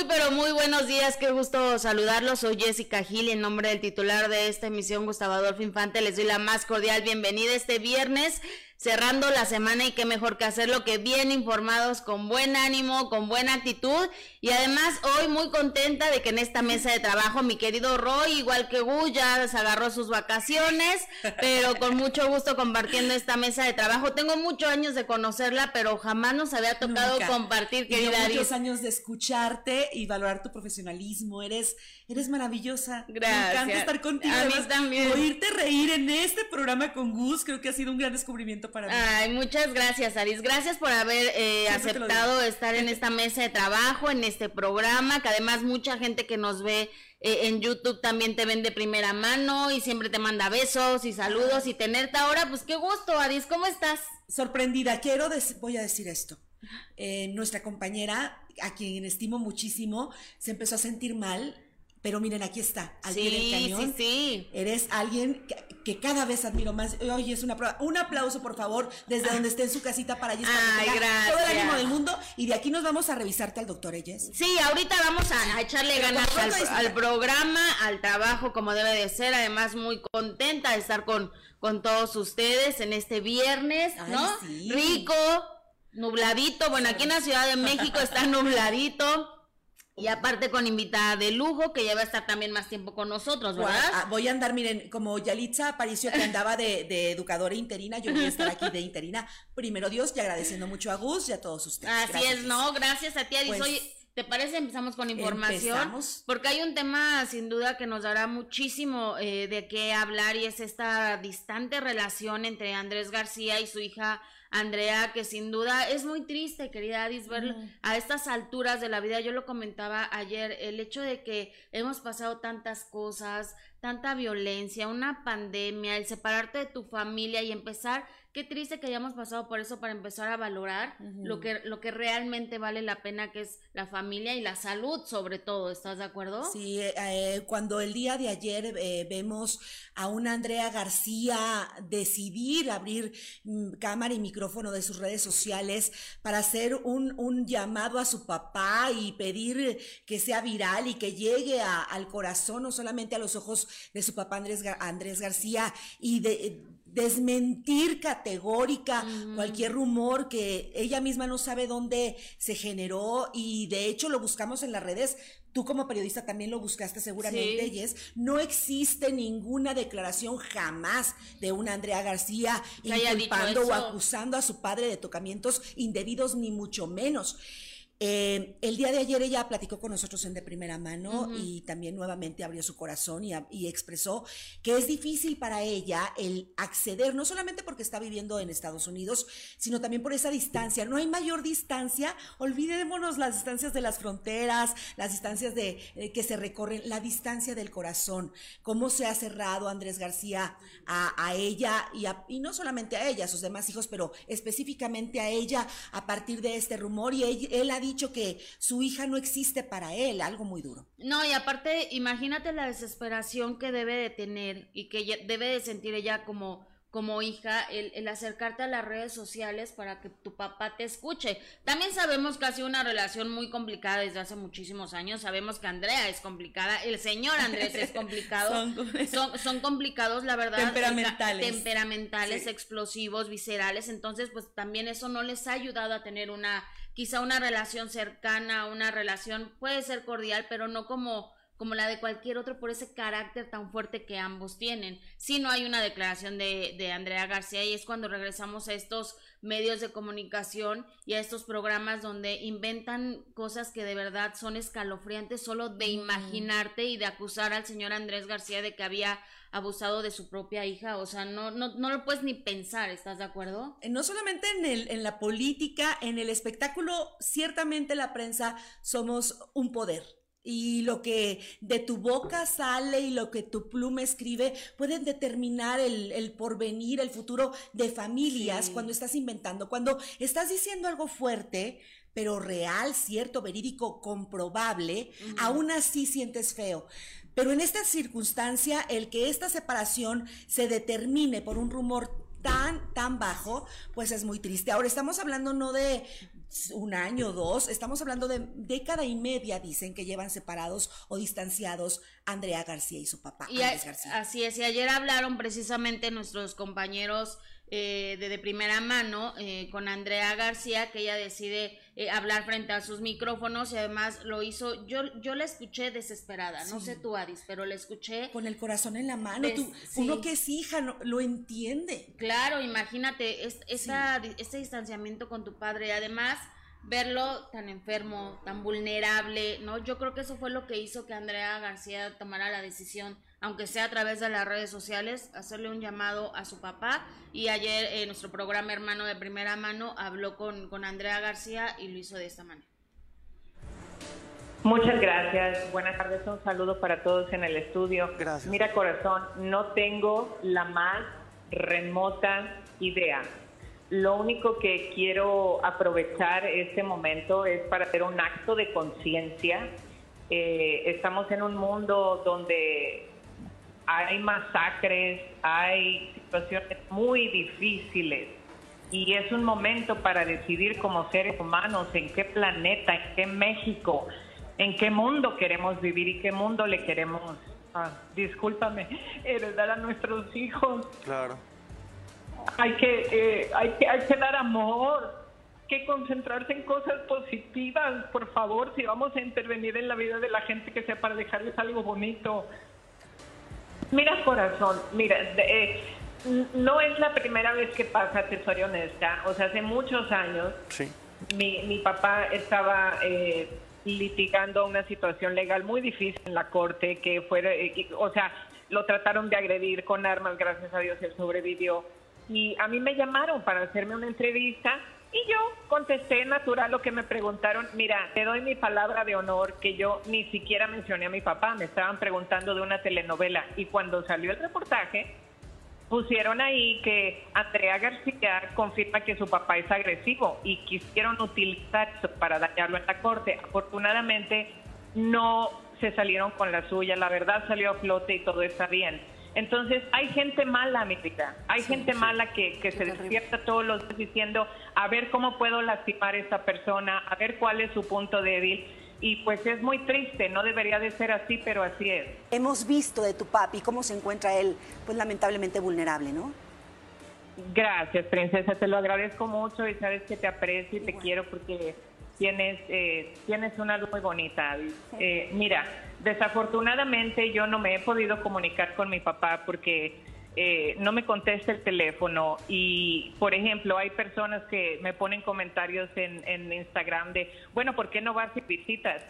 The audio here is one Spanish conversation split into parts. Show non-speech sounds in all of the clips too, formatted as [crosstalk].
Muy, pero muy buenos días, qué gusto saludarlos. Soy Jessica Gil y en nombre del titular de esta emisión, Gustavo Adolfo Infante, les doy la más cordial bienvenida este viernes cerrando la semana y qué mejor que hacerlo que bien informados, con buen ánimo, con buena actitud y además hoy muy contenta de que en esta mesa de trabajo mi querido Roy, igual que Gu, ya se agarró sus vacaciones, pero con mucho gusto compartiendo esta mesa de trabajo. Tengo muchos años de conocerla, pero jamás nos había tocado compartir, querida y muchos años de escucharte y valorar tu profesionalismo. Eres, eres maravillosa. Gracias. Me encanta estar contigo. A mí también. Oírte reír en este programa con Gus, creo que ha sido un gran descubrimiento para mí. Ay, muchas gracias, Aris. Gracias por haber eh, aceptado estar en esta mesa de trabajo, en este programa, que además mucha gente que nos ve eh, en YouTube también te ven de primera mano y siempre te manda besos y saludos y tenerte ahora, pues qué gusto, Aris, ¿cómo estás? Sorprendida, quiero, voy a decir esto. Eh, nuestra compañera, a quien estimo muchísimo, se empezó a sentir mal pero miren, aquí está, al sí, del cañón. Sí, sí. Eres alguien que, cada vez admiro más. Oye, es una prueba. Un aplauso, por favor, desde donde esté en su casita para allí. Ay, gracias. Todo el ánimo del mundo. Y de aquí nos vamos a revisarte al doctor Elles. Sí, ahorita vamos a, echarle ganas al, programa, al trabajo como debe de ser. Además, muy contenta de estar con, con todos ustedes en este viernes, ¿no? Rico, nubladito. Bueno, aquí en la Ciudad de México está [laughs] nubladito y aparte con invitada de lujo, que ya va a estar también más tiempo con nosotros, ¿verdad? Ah, voy a andar, miren, como Yalitza Aparicio que andaba de, de, educadora interina, yo voy a estar aquí de interina. Primero Dios, y agradeciendo mucho a Gus y a todos ustedes. Así es, ¿no? Gracias a ti, Adis. Pues, ¿te parece? Empezamos con información. Empezamos. Porque hay un tema, sin duda, que nos dará muchísimo eh, de qué hablar y es esta distante relación entre Andrés García y su hija Andrea, que sin duda es muy triste, querida Adis, ver a estas alturas de la vida. Yo lo comentaba ayer, el hecho de que hemos pasado tantas cosas, tanta violencia, una pandemia, el separarte de tu familia y empezar qué triste que hayamos pasado por eso para empezar a valorar lo que lo que realmente vale la pena que es la familia y la salud sobre todo estás de acuerdo sí eh, eh, cuando el día de ayer eh, vemos a una Andrea García decidir abrir mm, cámara y micrófono de sus redes sociales para hacer un, un llamado a su papá y pedir que sea viral y que llegue al corazón no solamente a los ojos de su papá Andrés Andrés García y de desmentir categórica cualquier rumor que ella misma no sabe dónde se generó y de hecho lo buscamos en las redes. Tú como periodista también lo buscaste seguramente, y es No existe ninguna declaración jamás de una Andrea García inculpando o acusando a su padre de tocamientos indebidos, ni mucho menos. Eh, el día de ayer ella platicó con nosotros en de primera mano y también nuevamente abrió su corazón y, expresó que es difícil para ella el acceder, no solamente porque está viviendo en Estados Unidos, sino también por esa distancia. No hay mayor distancia, olvidémonos las distancias de las fronteras, las distancias de eh, que se recorren, la distancia del corazón, cómo se ha cerrado Andrés García a, ella y, y, no solamente a ella, a sus demás hijos, pero específicamente a ella a partir de este rumor. Y él, él ha dicho dicho que su hija no existe para él, algo muy duro. No, y aparte, imagínate la desesperación que debe de tener y que debe de sentir ella como como hija el, acercarte a las redes sociales para que tu papá te escuche. También sabemos que ha sido una relación muy complicada desde hace muchísimos años. Sabemos que Andrea es complicada, el señor Andrés es [laughs] complicado. [laughs] son, son, complicados, la verdad. Temperamentales. Temperamentales, explosivos, viscerales. Entonces, pues también eso no les ha ayudado a tener una, quizá una relación cercana, una relación, puede ser cordial, pero no como como la de cualquier otro por ese carácter tan fuerte que ambos tienen. Si no hay una declaración de, de, Andrea García y es cuando regresamos a estos medios de comunicación y a estos programas donde inventan cosas que de verdad son escalofriantes solo de imaginarte y de acusar al señor Andrés García de que había abusado de su propia hija, o sea, no, no, no lo puedes ni pensar, ¿estás de acuerdo? Eh, no solamente en, el, en la política, en el espectáculo, ciertamente la prensa somos un poder y lo que de tu boca sale y lo que tu pluma escribe pueden determinar el, porvenir, el futuro de familias cuando estás inventando, cuando estás diciendo algo fuerte, pero real, cierto, verídico, comprobable, aún así sientes feo. Pero en esta circunstancia, el que esta separación se determine por un rumor tan, tan bajo, pues es muy triste. Ahora estamos hablando no de un año, dos, estamos hablando de década y media, dicen que llevan separados o distanciados Andrea García y su papá. Y García. Así es, y ayer hablaron precisamente nuestros compañeros eh, de, de, primera mano eh, con Andrea García, que ella decide eh, hablar frente a sus micrófonos y además lo hizo, yo, yo la escuché desesperada, no sé tú, Adis, pero la escuché. Con el corazón en la mano, tú, uno que es hija no, lo entiende. Claro, imagínate es, este distanciamiento con tu padre, además verlo tan enfermo, tan vulnerable, ¿no? Yo creo que eso fue lo que hizo que Andrea García tomara la decisión, aunque sea a través de las redes sociales, hacerle un llamado a su papá. Y ayer en nuestro programa Hermano de Primera Mano habló con, con Andrea García y lo hizo de esta manera. Muchas gracias. Buenas tardes. Un saludo para todos en el estudio. Gracias. Mira, corazón, no tengo la más remota idea lo único que quiero aprovechar este momento es para hacer un acto de conciencia. Eh, estamos en un mundo donde hay masacres, hay situaciones muy difíciles y es un momento para decidir como seres humanos en qué planeta, en qué México, en qué mundo queremos vivir y qué mundo le queremos, ah, discúlpame, [laughs] heredar a nuestros hijos. Claro hay que, eh, hay que, hay que dar amor, que concentrarse en cosas positivas, por favor, si vamos a intervenir en la vida de la gente que sea para dejarles algo bonito. Mira, corazón, mira, eh, no es la primera vez que pasa, te soy honesta, o sea, hace muchos años mi, mi papá estaba eh, litigando una situación legal muy difícil en la corte, que fue, o sea, lo trataron de agredir con armas, gracias a Dios él sobrevivió y a mí me llamaron para hacerme una entrevista y yo contesté natural lo que me preguntaron. Mira, te doy mi palabra de honor que yo ni siquiera mencioné a mi papá, me estaban preguntando de una telenovela y cuando salió el reportaje pusieron ahí que Andrea García confirma que su papá es agresivo y quisieron utilizar eso para dañarlo en la corte. Afortunadamente no se salieron con la suya, la verdad salió a flote y todo está bien. Entonces, hay gente mala, mi Hay gente mala que, que se despierta todos los días diciendo, a ver cómo puedo lastimar a esta persona, a ver cuál es su punto débil. Y pues es muy triste, no debería de ser así, pero así es. Hemos visto de tu papi cómo se encuentra él, pues lamentablemente vulnerable, ¿no? Gracias, princesa, te lo agradezco mucho y sabes que te aprecio y te quiero porque tienes, eh, tienes una luz muy bonita. Eh, mira, desafortunadamente yo no me he podido comunicar con mi papá porque eh, no me contesta el teléfono y, por ejemplo, hay personas que me ponen comentarios en, en Instagram de, bueno, ¿por qué no vas y visitas?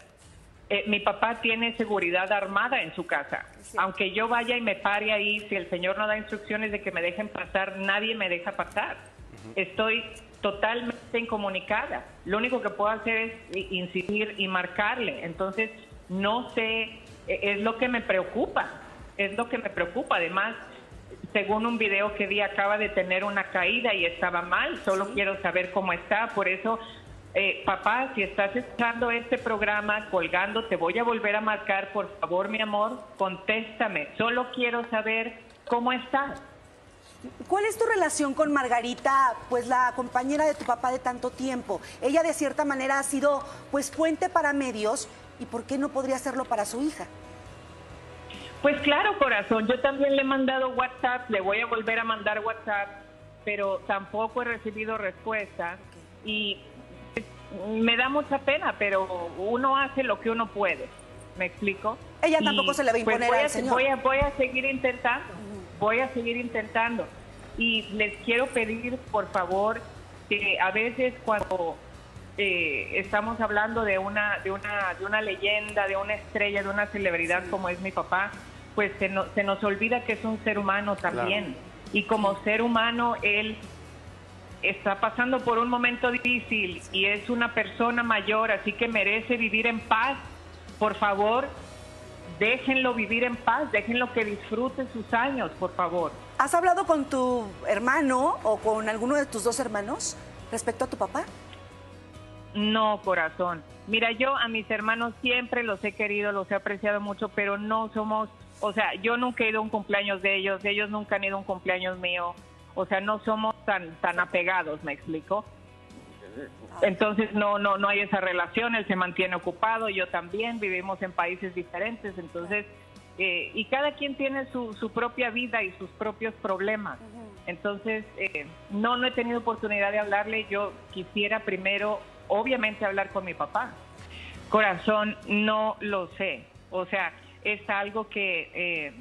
mi papá tiene seguridad armada en su casa. Aunque yo vaya y me pare ahí, si el señor no da instrucciones de que me dejen pasar, nadie me deja pasar. Estoy totalmente incomunicada. Lo único que puedo hacer es incidir y marcarle. Entonces, no sé, e, es lo que me preocupa, es lo que me preocupa. Además, según un video que vi, acaba de tener una caída y estaba mal. Solo quiero saber cómo está. Por eso, eh, papá, si estás escuchando este programa, colgando, te voy a volver a marcar. Por favor, mi amor, contéstame. Solo quiero saber cómo estás. ¿Cuál es tu relación con Margarita, pues la compañera de tu papá de tanto tiempo? Ella de cierta manera ha sido pues fuente para medios y ¿por qué no podría hacerlo para su hija? Pues claro, corazón, yo también le he mandado WhatsApp, le voy a volver a mandar WhatsApp, pero tampoco he recibido respuesta y me da mucha pena, pero uno hace lo que uno puede. ¿Me explico? Ella tampoco se le va a pues, imponer voy a, al señor. Voy a, voy a seguir intentando voy a seguir intentando. Y les quiero pedir, por favor, que a veces cuando eh, estamos hablando de una, de, una, de una leyenda, de una estrella, de una celebridad como es mi papá, pues se, se nos olvida que es un ser humano también. Y como ser humano, él está pasando por un momento difícil y es una persona mayor, así que merece vivir en paz. Por favor, déjenlo vivir en paz, déjenlo que disfrute sus años, por favor. ¿Has hablado con tu hermano o con alguno de tus dos hermanos respecto a tu papá? No, corazón. Mira, yo a mis hermanos siempre los he querido, los he apreciado mucho, pero no somos, o sea, yo nunca he ido a un cumpleaños de ellos, ellos nunca han ido a un cumpleaños mío. O sea, no somos tan, tan apegados, ¿me explico? Entonces no, no, no hay esa relación, él se mantiene ocupado, yo también, vivimos en países diferentes, entonces, eh, y cada quien tiene su, su propia vida y sus propios problemas. Entonces, eh, no, no he tenido oportunidad de hablarle, yo quisiera primero, obviamente, hablar con mi papá. Corazón, no lo sé, o sea, es algo que... Eh,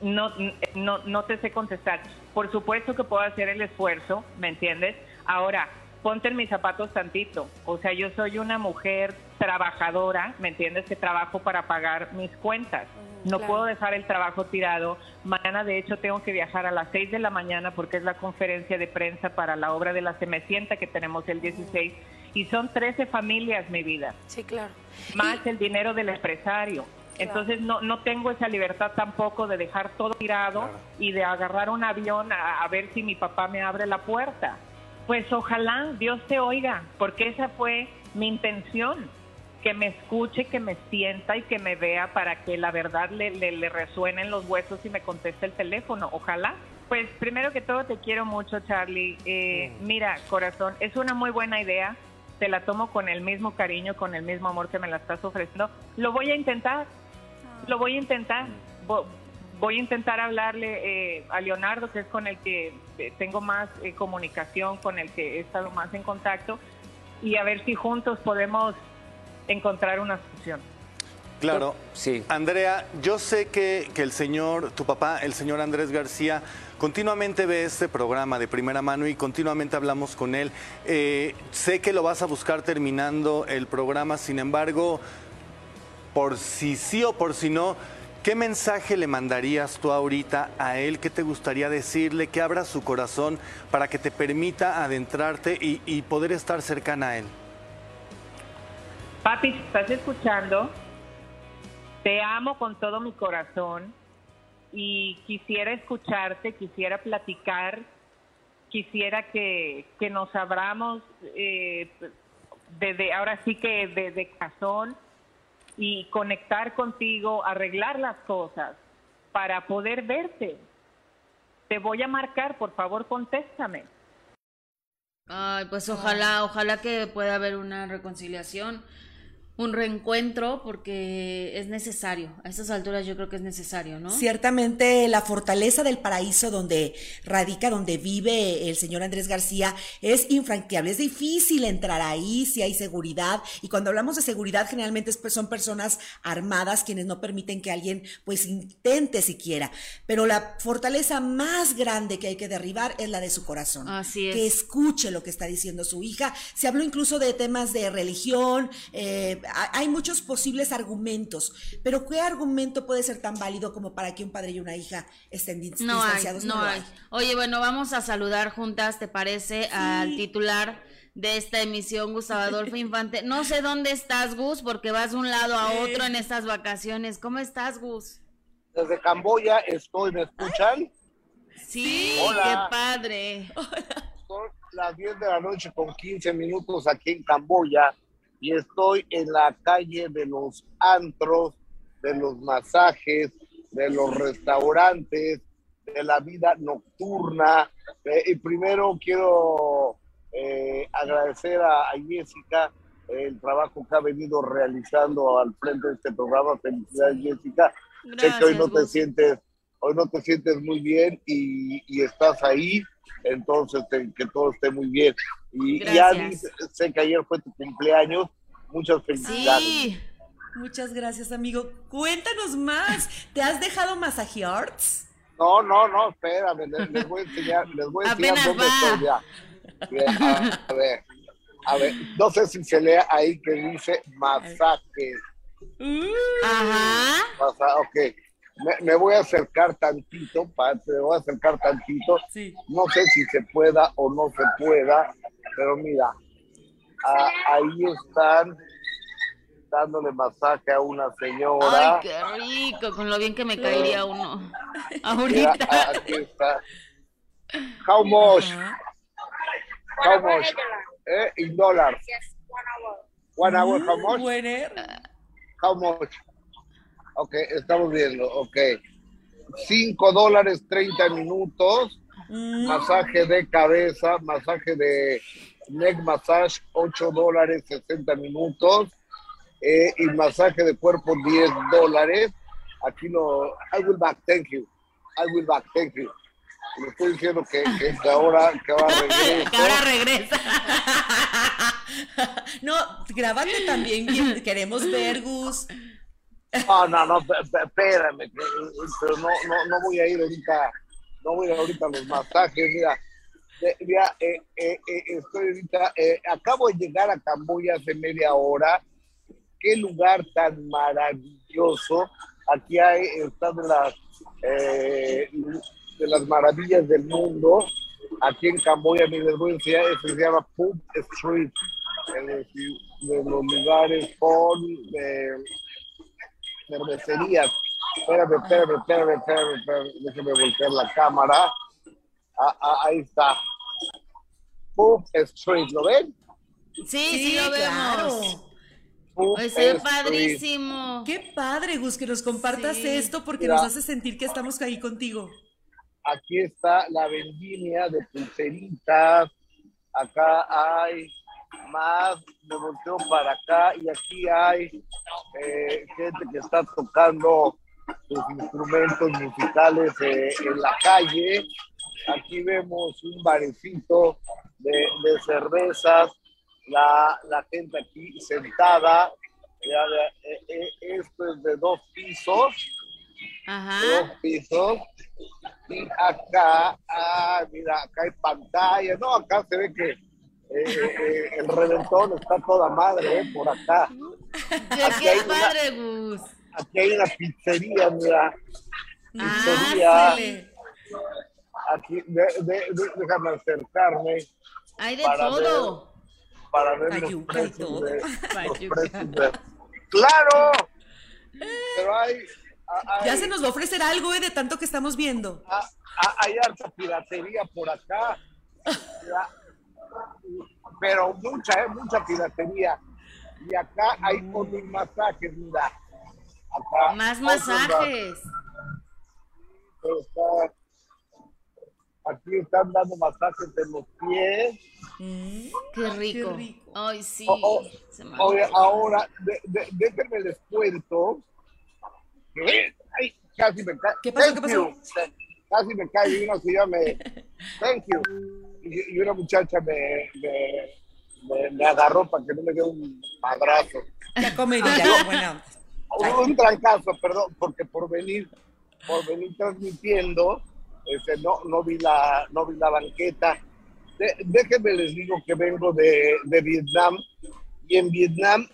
no, no, no te sé contestar. Por supuesto que puedo hacer el esfuerzo, ¿me entiendes? Ahora, ponte en mis zapatos tantito. O sea, yo soy una mujer trabajadora, ¿me entiendes? Que trabajo para pagar mis cuentas. No puedo dejar el trabajo tirado. Mañana, de hecho, tengo que viajar a las 6 de la mañana porque es la conferencia de prensa para la obra de la Semecienta que tenemos el 16. Y son 13 familias, mi vida. Sí, claro. Más el dinero del empresario. Entonces no, no tengo esa libertad tampoco de dejar todo tirado y de agarrar un avión a, a ver si mi papá me abre la puerta. Pues ojalá Dios te oiga, porque esa fue mi intención, que me escuche, que me sienta y que me vea para que la verdad le, le, resuene en los huesos y me conteste el teléfono. Ojalá. Pues primero que todo te quiero mucho, Charlie. Eh, Mira, corazón, es una muy buena idea. Te la tomo con el mismo cariño, con el mismo amor que me la estás ofreciendo. Lo voy a intentar. Lo voy a intentar voy a intentar hablarle eh, a Leonardo, que es con el que eh, tengo más eh, comunicación, con el que he estado más en contacto, y a ver si juntos podemos encontrar una solución. Claro, sí. Andrea, yo sé que, que, el señor, tu papá, el señor Andrés García, continuamente ve este programa de primera mano y continuamente hablamos con él. sé que lo vas a buscar terminando el programa, sin embargo, por si sí o por si no, ¿Qué mensaje le mandarías tú ahorita a él? ¿Qué te gustaría decirle? Que abra su corazón para que te permita adentrarte y, poder estar cercana a él. Papi, estás escuchando, te amo con todo mi corazón y quisiera escucharte, quisiera platicar, quisiera que, nos abramos eh, desde ahora sí que de, de corazón y conectar contigo, arreglar las cosas para poder verte. Te voy a marcar, por favor, contéstame. Ay, pues ojalá, ojalá que pueda haber una reconciliación un reencuentro porque es necesario. A estas alturas yo creo que es necesario, ¿no? Ciertamente la fortaleza del paraíso donde radica, donde vive el señor Andrés García es infranqueable. Es difícil entrar ahí si hay seguridad. Y cuando hablamos de seguridad generalmente son personas armadas quienes no permiten que alguien pues intente siquiera. Pero la fortaleza más grande que hay que derribar es la de su corazón. Así es. Que escuche lo que está diciendo su hija. Se habló incluso de temas de religión, eh, hay muchos posibles argumentos, pero ¿qué argumento puede ser tan válido como para que un padre y una hija estén distanciados? no, hay. Oye, bueno, vamos a saludar juntas, ¿te parece? Al titular de esta emisión, Gustavo Adolfo [laughs] Infante. No sé dónde estás, Gus, porque vas de un lado a otro en estas vacaciones. ¿Cómo estás, Gus? Desde Camboya estoy, ¿me escuchan? Sí, qué padre. Son las 10 de la noche con 15 minutos aquí en Camboya y estoy en la calle de los antros, de los masajes, de los restaurantes, de la vida nocturna. Eh, y primero quiero eh, agradecer a, Jessica el trabajo que ha venido realizando al frente de este programa. Felicidades, Jessica. sé que hoy no te sientes, hoy no te sientes muy bien y, y estás ahí, entonces que todo esté muy bien. Y, y sé que ayer fue tu cumpleaños. Muchas felicidades. Sí. Muchas gracias, amigo. Cuéntanos más. ¿Te has dejado masajearts? No, no, no, espérame. Les, voy a enseñar, les voy a enseñar dónde estoy ya. A, ver, a ver, no sé si se lea ahí que dice masaje. Ajá. ok. Me, voy a acercar tantito, me voy a acercar tantito. Sí. No sé si se pueda o no se pueda, pero mira, ahí están dándole masaje a una señora. Ay, qué rico, con lo bien que me caería uno. [laughs] Ahorita. aquí está. How much? How much? Eh, in dollars. One hour, how much? How much? Ok, estamos viendo, ok. Cinco dólares, 30 minutos. Masaje de cabeza, masaje de neck massage, 8 dólares, 60 minutos, eh, y masaje de cuerpo, 10 dólares. Aquí no, I will back, thank you. I will back, thank you. Le estoy diciendo que, que, ahora, que ahora regresa. [laughs] que ahora regresa. [laughs] no, grábate también, queremos ver, Gus. No, no, no, espérame, pero no, no, no voy a ir ahorita, no voy a ir ahorita a los masajes, mira, mira, eh, eh, eh, estoy ahorita, acabo de llegar a Camboya hace media hora, qué lugar tan maravilloso, aquí hay, están las, de las maravillas del mundo, aquí en Camboya, mi voy se llama Pub Street, de los lugares con cervecerías. Espérame, espérame, espérame, espérame, espérame. déjeme voltear la cámara. Ah, ah, ahí está. Pub Street, ¿lo ven? Sí, sí, lo vemos. Pues es padrísimo. Qué padre, Gus, que nos compartas esto porque nos hace sentir que estamos ahí contigo. Aquí está la vendimia de pulseritas. Acá hay más, me volteo para acá y aquí hay eh, gente que está tocando sus instrumentos musicales eh, en la calle. Aquí vemos un barecito de, cervezas, la, gente aquí sentada. Eh, esto es de dos pisos. Dos pisos. Y acá, ah, mira, acá hay pantalla. No, acá se ve que eh, eh, el reventón está toda madre, eh, por acá. Aquí hay, padre, Gus. Aquí hay una pizzería, mira. Pizzería. Ah, aquí, déjame acercarme. Hay de todo. para ver los [laughs] precios, de, ¡Claro! Pero hay, Ya se nos va a ofrecer algo, ¿eh? De tanto que estamos viendo. Ah, ah, hay harta piratería por acá pero mucha, ¿eh? mucha piratería. Y acá hay mm. otros masajes, mira. Más masajes. aquí están dando masajes en los pies. Mm, qué, rico. Ay, sí. ahora, déjenme les cuento. Ay, casi me cae. ¿Qué pasó? ¿Qué pasó? Casi me cae y una se llama [laughs] Thank you y, una muchacha me, me, agarró para que no me dé un madrazo. Un, trancazo, perdón, porque por venir, por venir transmitiendo, este, no, no vi la, no vi la banqueta. déjenme les digo que vengo de, de Vietnam y en Vietnam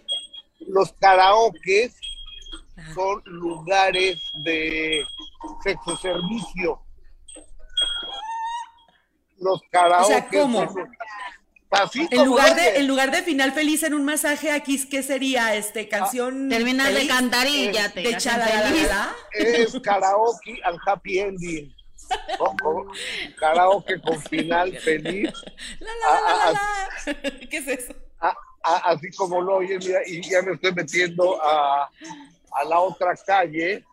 los karaokes son lugares de sexo servicio los karaoke. O sea, ¿cómo? En lugar, de, en lugar de final feliz en un masaje, aquí, ¿qué sería? este Canción. Ah, terminas de cantar y ya te. De Es karaoke and happy ending. karaoke con final feliz. [laughs] ¿Qué es eso? así como lo oye, mira, y ya me estoy metiendo a, a la otra calle.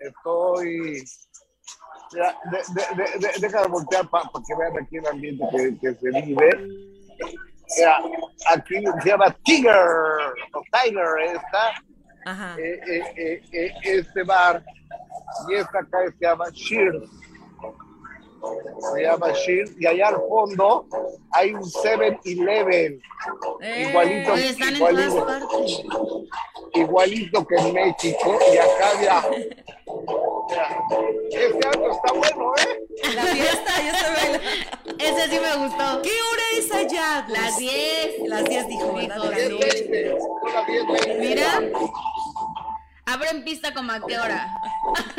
Estoy deja de voltear para que vean aquí el ambiente que, se vive. aquí se llama Tiger, o Tiger, esta, eh, eh, eh, este bar, y esta acá se llama Shears. Se llama Shears, y allá al fondo hay un 7-Eleven. igualito, igualito, igualito que en México, y acá ya este año está bueno, ¿eh? La fiesta, ya se. Ese sí me gustó. ¿Qué hora es allá? Las 10. Las 10 dijo, ¿verdad? Mira. Abren pista como a qué hora.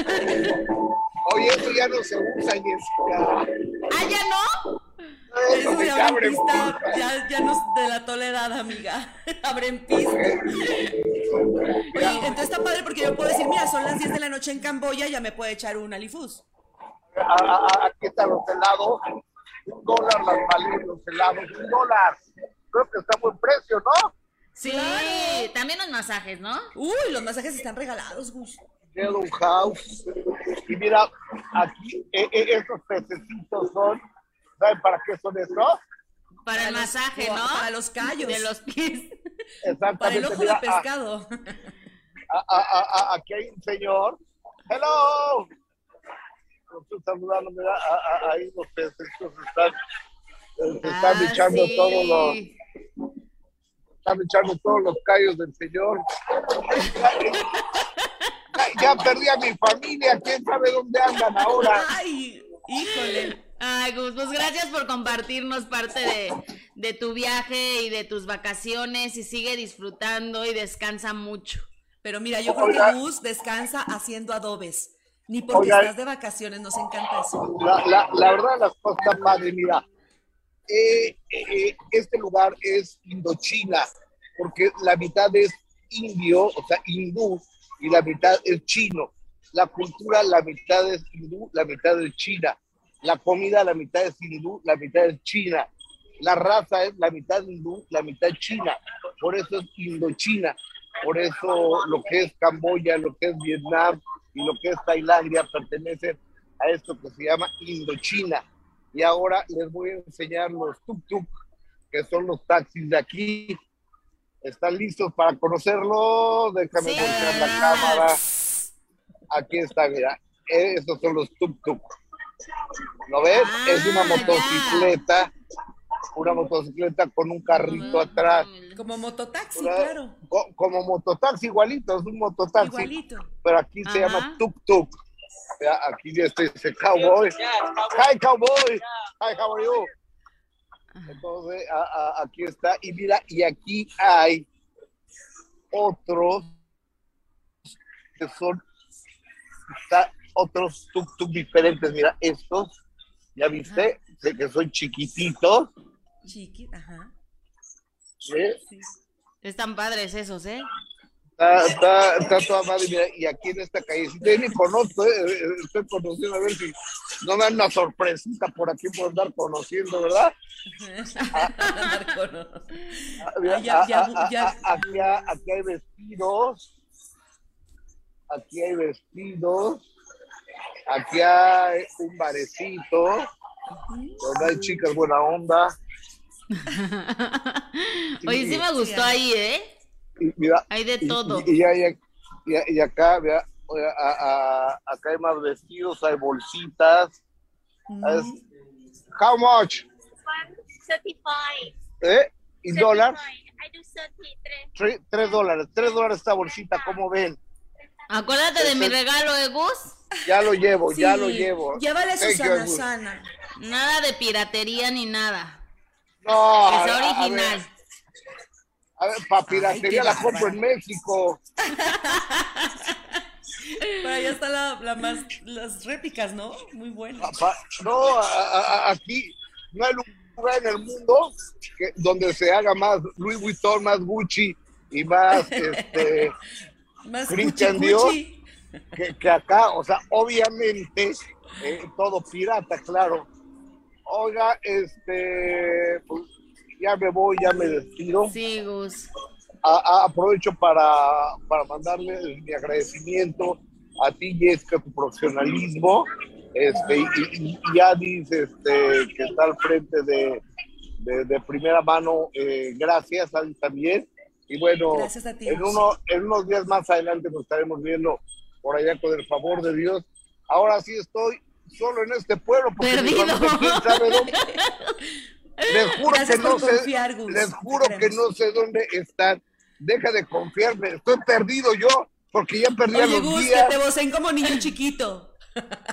[laughs] Oye, eso ya no se usa, Jessica. ¿Ah, ya no? Eso ya abren pista, ya, ya nos delató la edad, amiga. [laughs] abren pista. Oye, entonces está padre porque yo puedo decir, mira, son las 10 de la noche en Camboya, ya me puede echar un alifuz. Aquí están los helados, un dólar las maletas, los helados, un dólar. Creo que está buen precio, ¿no? Sí, también los masajes, ¿no? Uy, los masajes están regalados, Gus. Hello House. Y mira, aquí eh, eh, estos pececitos son, ¿saben para qué son estos? Para el masaje, ¿no? Para los callos. De los pies. Exactamente. Para el ojo mira, de pescado. a- a- a- a- aquí hay un señor. Hello. Lo estoy saludando, mira, a- a- ahí los pececitos están, eh, se están Ah, echando sí. todos los, están echando todos los callos del señor. Ya, perdí a mi familia, quién sabe dónde andan ahora. Ay, híjole. Ay, Gus, pues gracias por compartirnos parte de, de tu viaje y de tus vacaciones y sigue disfrutando y descansa mucho. Pero mira, yo creo que Gus descansa haciendo adobes. Ni porque Oiga. estás de vacaciones, nos encanta eso. La, la, la verdad, las cosas están padres. Mira, eh, eh, este lugar es Indochina, porque la mitad es indio, o sea, hindú, y la mitad es chino. La cultura, la mitad es hindú, la mitad es china. La comida, la mitad es hindú, la mitad es china. La raza es la mitad hindú, la mitad china. Por eso es Indochina. Por eso lo que es Camboya, lo que es Vietnam y lo que es Tailandia pertenecen a esto que se llama Indochina. Y ahora les voy a enseñar los tuk-tuk, que son los taxis de aquí. ¿Están listos para conocerlo? Déjame Sí. voltear la cámara. Aquí está, mira. Estos son los tuk-tuk. ¿Lo ves? Ah, es una ya. motocicleta. Una motocicleta con un carrito atrás. Como mototaxi, Una- claro. co- como mototaxi igualito, es un mototaxi. Igualito. Pero aquí se llama tuk-tuk. Aquí ya está ese cowboy. Hi, cowboy. Hi, how are you? Entonces, a- a- aquí está. Y mira, y aquí hay otros que son está- otros tuk-tuk diferentes. Mira, estos, ¿ya viste? De que son chiquititos. Chiqui, ajá. Sí. Están padres esos, ¿eh? Está, está, está toda madre, mira, y aquí en esta callecita, yo ni conozco, eh, eh, estoy conociendo, a ver si no me dan una sorpresita por aquí por andar conociendo, ¿verdad? Aquí, ha- aquí hay vestidos, aquí hay vestidos, aquí hay un barecito, donde hay chicas buena onda, [laughs] Oye, sí me gustó ahí, ¿eh? Y mira, Hay de todo. Y, y y- y acá, vea, oiga, a- a- acá hay más vestidos, hay bolsitas. Es- how much? 135. ¿Eh? ¿Y dólar? 35. I do 33. Tre- Tres dólares. Tres dólares esta bolsita, ¿cómo ven? Acuérdate de mi regalo, ¿eh, Gus? Ya lo llevo, ya Sí, lo llevo. Llévale Susana. Sana. Nada de piratería ni nada. No, ver, original. A ver, para piratería la compro en México. [laughs] Pero allá están la, la más, las réplicas, ¿no? Muy buenas. No, a- a- a- aquí no hay lugar en el mundo que- donde se haga más Louis Vuitton, más Gucci y más [laughs] este Más Christian Dior. que, que acá, o sea, obviamente, eh, todo pirata, claro. Oiga, este, pues, ya me voy, ya me despido. Sí, Gus. A- a- aprovecho para, para mandarle mi agradecimiento a ti, Jessica, tu profesionalismo. Este, y, y- ya este, que está al frente de, de, de primera mano. eh, gracias, Adi, también. Y bueno, a ti, en, uno, en unos días más adelante nos estaremos viendo por allá con el favor de Dios. Ahora sí estoy solo en este pueblo porque Perdido. [laughs] Les juro Gracias que no sé, confiar, Gus. les juro que no sé dónde están. Deja de confiarme, estoy perdido yo, porque ya perdí a los Gus, que días, te vocen como niño [laughs] chiquito.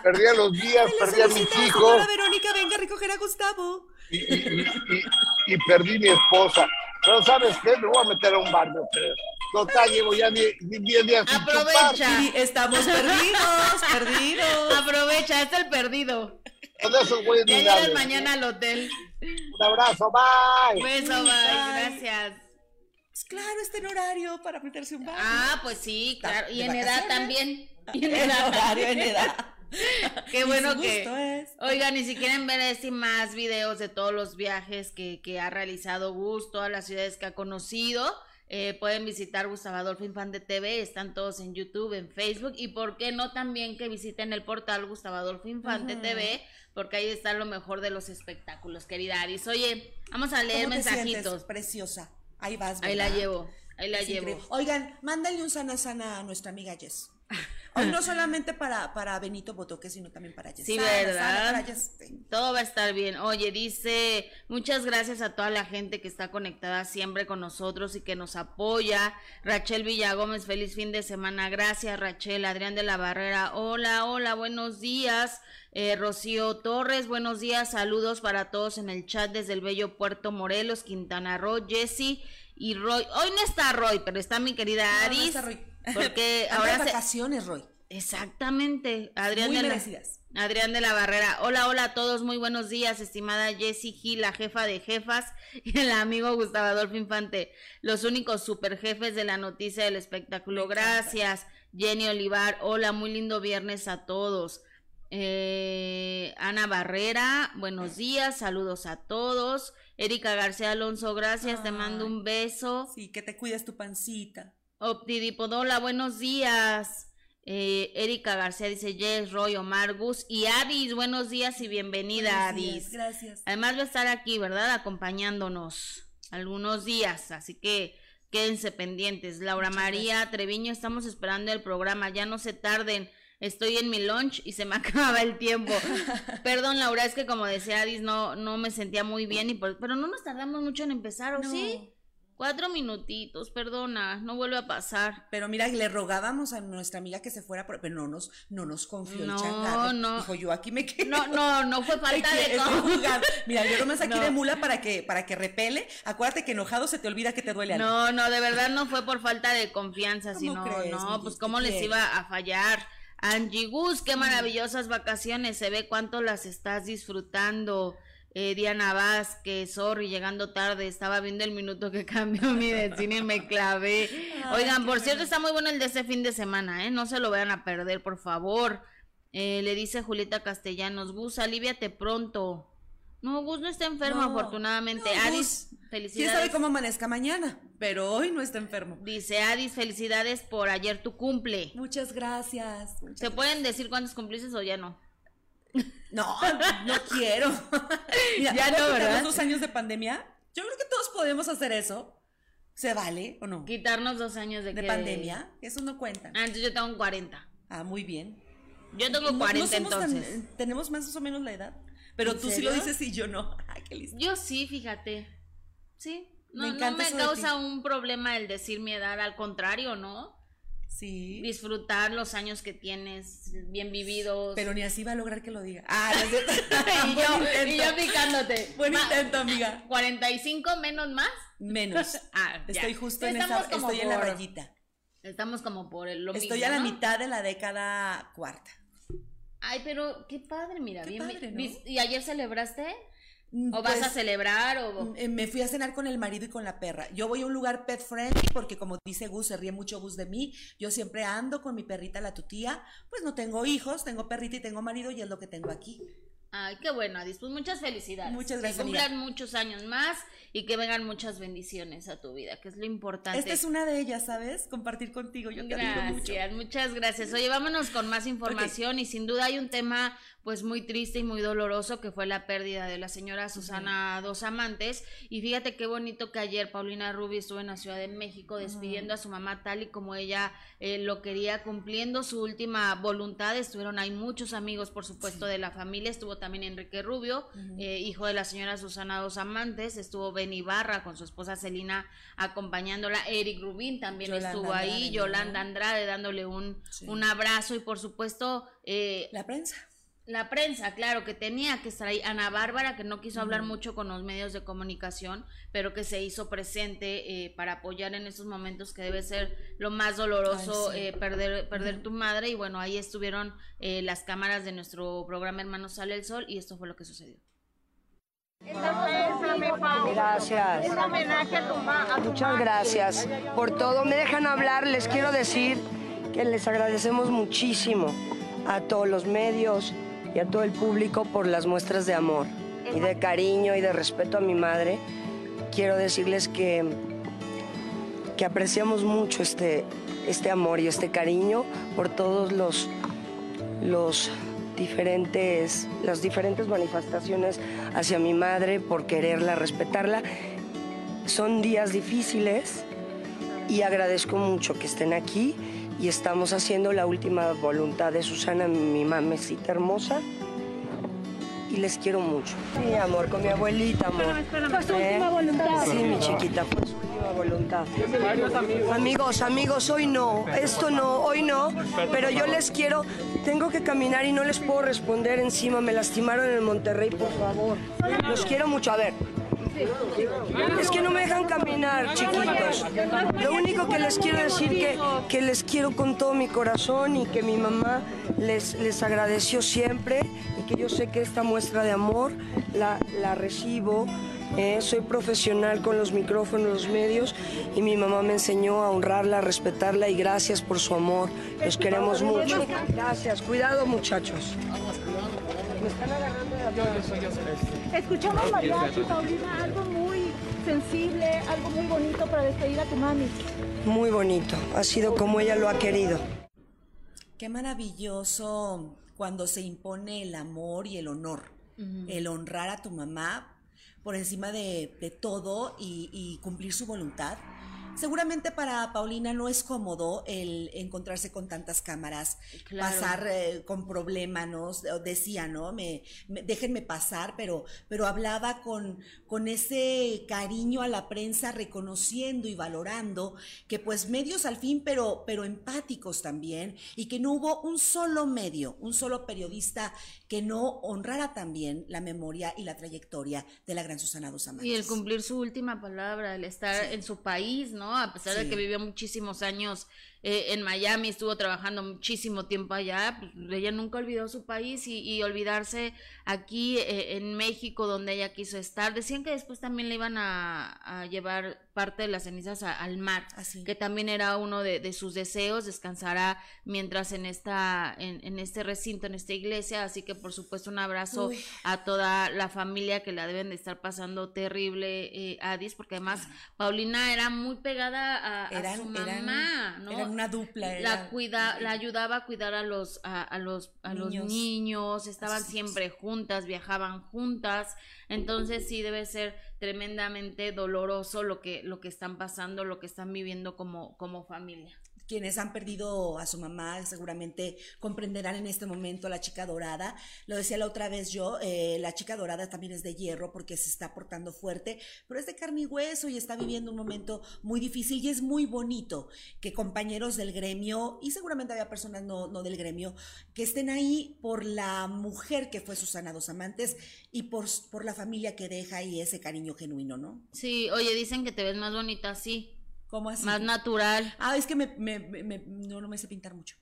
perdí a los días, perdí a mis a hijos señora Verónica, venga a recoger a Gustavo. y, y- y- y- y perdí mi esposa. Pero ¿sabes qué? Me voy a meter a un bar, creo. Total, llevo ya 10 días sin. Aprovecha. Y estamos perdidos, perdidos. Aprovecha, es el perdido. Con esos güeyes Ya llegas mañana al hotel. Un abrazo, bye. Beso, bye. Bye. Gracias. Pues claro, está en horario para meterse un bar. Ah, pues sí, claro. Y en edad también. Y [laughs] en en edad horario, en edad. [laughs] Qué bueno que. gusto es. Oigan, y si quieren ver este y más videos de todos los viajes que, que ha realizado Gus, todas las ciudades que ha conocido, eh, pueden visitar Gustavo Adolfo Infante TV, están todos en YouTube, en Facebook, y por qué no también que visiten el portal Gustavo Adolfo Infante TV, porque ahí está lo mejor de los espectáculos, querida Aris. Oye, vamos a leer ¿Cómo te sientes? mensajitos. Preciosa. Ahí vas. Ahí la llevo, ahí la Es llevo. increíble. Oigan, mándale un sana sana a nuestra amiga Jess. Hoy no [laughs] solamente para, para Benito Botoque, sino también para Jess. Sí, ¿verdad? para. Todo va a estar bien. Oye, dice, muchas gracias a toda la gente que está conectada siempre con nosotros y que nos apoya. Rachel Villagómez, feliz fin de semana. Gracias, Rachel. Adrián de la Barrera, hola, hola, buenos días. Eh, Rocío Torres, buenos días. Saludos para todos en el chat desde el bello Puerto Morelos, Quintana Roo, Jessy y Roy. Hoy no está Roy, pero está mi querida No, no Aris. está Roy. Porque [laughs] ahora se, vacaciones, Roy. Exactamente, Adrián Muy de la, merecidas. Adrián de la Barrera. Hola, hola a todos, muy buenos días, estimada Jessie Gil, la jefa de jefas, [laughs] y el amigo Gustavo Adolfo Infante, los únicos super jefes de la noticia del espectáculo. Gracias, Jenny Olivar. Hola, muy lindo viernes a todos. Eh, Ana Barrera, buenos días, saludos a todos. Erika García Alonso, gracias, te mando un beso. Sí, que te cuides tu pancita. Optidipodola, buenos días. Eh, Erika García dice Yes, Roy, Omar, Gus y Adis, buenos días y bienvenida, Adis. Gracias. Además va a estar aquí, ¿verdad? Acompañándonos algunos días, así que quédense pendientes. Laura Muchas María Treviño, estamos esperando el programa, ya no se tarden. Estoy en mi lunch y se me [laughs] acaba el tiempo. [laughs] Perdón, Laura, es que como decía Adis, no, no me sentía muy bien, y por- pero no nos tardamos mucho en empezar, ¿o No. sí? Cuatro minutitos, perdona, no vuelve a pasar. Pero mira, le rogábamos a nuestra amiga que se fuera, pero no nos, no nos confió No, el changarro. no. Dijo, yo aquí me quedo. No, no, no fue [laughs] falta de quiero con- jugar. Mira, yo nomás aquí [laughs] No. de mula para que, para que repele. Acuérdate que enojado se te olvida que te duele algo. No, no, de verdad no fue por falta de confianza, ¿Cómo sino, crees, no, pues ¿Qué cómo les iba a fallar. Angie Gus, qué maravillosas vacaciones, se ve cuánto las estás disfrutando. Eh, Diana Vázquez, sorry, llegando tarde, estaba viendo el minuto que [laughs] cambió mi destino y me clavé. [laughs] Oigan, por cierto, está muy bueno el de este fin de semana, ¿eh? No se lo vayan a perder, por favor. Eh, le dice Julieta Castellanos, Gus, aliviate pronto. No, Gus no está enfermo, No, afortunadamente. no, Gus, felicidades. ¿Quién sabe cómo amanezca mañana? Pero hoy no está enfermo. Dice Adis, felicidades por ayer tu cumple. Muchas gracias. muchas ¿Se pueden decir cuántos cumpliste o ya no? No, no quiero. [laughs] Mira, Ya ¿puedo no, ¿verdad? dos años de pandemia? Yo creo que todos podemos hacer eso. ¿Se vale o no? Quitarnos dos años de, De que- pandemia, eso no cuenta. Ah, entonces yo tengo 40. Ah, muy bien. Yo tengo No- no 40 somos tan- entonces. tenemos más o menos la edad. Pero ¿En tú sí lo dices y yo no. [laughs] Ay, qué listo. Yo sí, fíjate. Sí. No Me no causa un problema el decir mi edad, al contrario, ¿no? Sí. Disfrutar los años que tienes bien vividos. Pero ni así va a lograr que lo diga. [laughs] Ah, no es cierto. [laughs] [laughs] y, yo, intento. y yo picándote. Buen Ma- intento, amiga. 45 menos más. Menos. Ah, ya. Estoy justo en esa, estoy en la rayita. Estamos como por el, lo Estoy mismo, a la ¿no? mitad de la década cuarta. Ay, pero qué padre, mira. Qué bien, padre, ¿no? vis- ¿Y ayer celebraste? Mm, ¿O vas pues, a celebrar? O... eh, Me fui a cenar con el marido y con la perra. Yo voy a un lugar pet friendly porque como dice Gus, se ríe mucho Gus de mí. Yo siempre ando con mi perrita, la tutía. Pues no tengo hijos, tengo perrita y tengo marido y es lo que tengo aquí. Ay, qué bueno, Adis. Pues muchas felicidades. Muchas gracias, Que cumplan muchos años más y que vengan muchas bendiciones a tu vida, que es lo importante. Esta es una de ellas, ¿sabes? Compartir contigo. Yo te admiro mucho. Gracias, muchas gracias. Oye, vámonos con más información y sin duda hay un tema pues muy triste y muy doloroso que fue la pérdida de la señora Susana Dos Amantes y fíjate qué bonito que ayer Paulina Rubio estuvo en la Ciudad de México despidiendo a su mamá tal y como ella eh, lo quería, cumpliendo su última voluntad. Estuvieron ahí muchos amigos, por supuesto, de la familia. Estuvo también Enrique Rubio, eh, hijo de la señora Susana Dos Amantes. Estuvo Ben Ibarra con su esposa Celina acompañándola. Eric Rubín también Yolanda estuvo ahí. Yolanda Andrade dándole un, Sí. un abrazo y por supuesto eh, La prensa. La prensa, claro, que tenía que estar ahí. Ana Bárbara, que no quiso hablar mucho con los medios de comunicación, pero que se hizo presente eh, para apoyar en esos momentos que debe ser lo más doloroso Ay, sí. eh, perder, perder tu madre. Y bueno, ahí estuvieron eh, las cámaras de nuestro programa Hermanos Sale el Sol y esto fue lo que sucedió. Gracias. Muchas gracias por todo. Me dejan hablar, les quiero decir que les agradecemos muchísimo a todos los medios y a todo el público por las muestras de amor y de cariño y de respeto a mi madre. Quiero decirles que que apreciamos mucho este, este amor y este cariño por todos los, los diferentes, las diferentes manifestaciones hacia mi madre, por quererla, respetarla. Son días difíciles y agradezco mucho que estén aquí y estamos haciendo la última voluntad de Susana, mi mamecita hermosa. Y les quiero mucho. Mi amor, con mi abuelita, amor. Fue su ¿Eh? última voluntad. Sí, mi chiquita, fue su última voluntad. Amigos, amigos, hoy no, esto no, hoy no, pero yo les quiero, tengo que caminar y no les puedo responder encima, me lastimaron en Monterrey, por favor. Los quiero mucho, a ver. Es que no me dejan caminar, chiquitos. Lo único que les quiero decir que, que les quiero con todo mi corazón y que mi mamá les, les agradeció siempre y que yo sé que esta muestra de amor la, la recibo. eh, soy profesional con los micrófonos, los medios y mi mamá me enseñó a honrarla, a respetarla y gracias por su amor. Los queremos mucho. Gracias. Cuidado, muchachos. Están agarrando de la Escuchamos mariachi, Paulina, algo muy sensible, algo muy bonito para despedir a tu mami. Muy bonito. Ha sido como ella lo ha querido. Qué maravilloso cuando se impone el amor y el honor. El honrar a tu mamá por encima de, de todo y, y cumplir su voluntad. Seguramente para Paulina no es cómodo el encontrarse con tantas cámaras, Claro. pasar eh, con problemas, ¿no? Decía, ¿no? Me, me- déjenme pasar, pero, pero hablaba con, con ese cariño a la prensa, reconociendo y valorando que pues medios al fin, pero, pero empáticos también, y que no hubo un solo medio, un solo periodista que no honrara también la memoria y la trayectoria de la gran Susana Dos Amantes. Y el cumplir su última palabra, el estar en su país, ¿no? A pesar de que vivió muchísimos años eh, en Miami, estuvo trabajando muchísimo tiempo allá, pues, ella nunca olvidó su país y, y olvidarse aquí eh, en México, donde ella quiso estar. Decían que después también le iban a, a llevar parte de las cenizas a- al mar, Así. que también era uno de, de sus deseos, descansará mientras en esta, en, en este recinto, en esta iglesia, así que por supuesto un abrazo Uy. a toda la familia que la deben de estar pasando terrible, eh, Adis, porque además Paulina era muy pegada a, su eran- mamá, ¿no? eran una dupla, La cuida, la ayudaba a cuidar a los, a, a los, a los Niños. niños, estaban siempre juntas, viajaban juntas, entonces sí debe ser tremendamente doloroso lo que, lo que están pasando, lo que están viviendo como, como familia. Quienes han perdido a su mamá seguramente comprenderán en este momento a la chica dorada. Lo decía la otra vez yo, eh, la chica dorada también es de hierro porque se está portando fuerte, pero es de carne y hueso y está viviendo un momento muy difícil y es muy bonito que compañeros del gremio, y seguramente había personas no, del gremio, que estén ahí por la mujer que fue Susana Dos Amantes y por, por la familia que deja y ese cariño genuino, ¿no? Sí, oye, dicen que te ves más bonita así, ¿Cómo así? más natural, Ah, es que me, me- me- me- no, no me sé pintar mucho.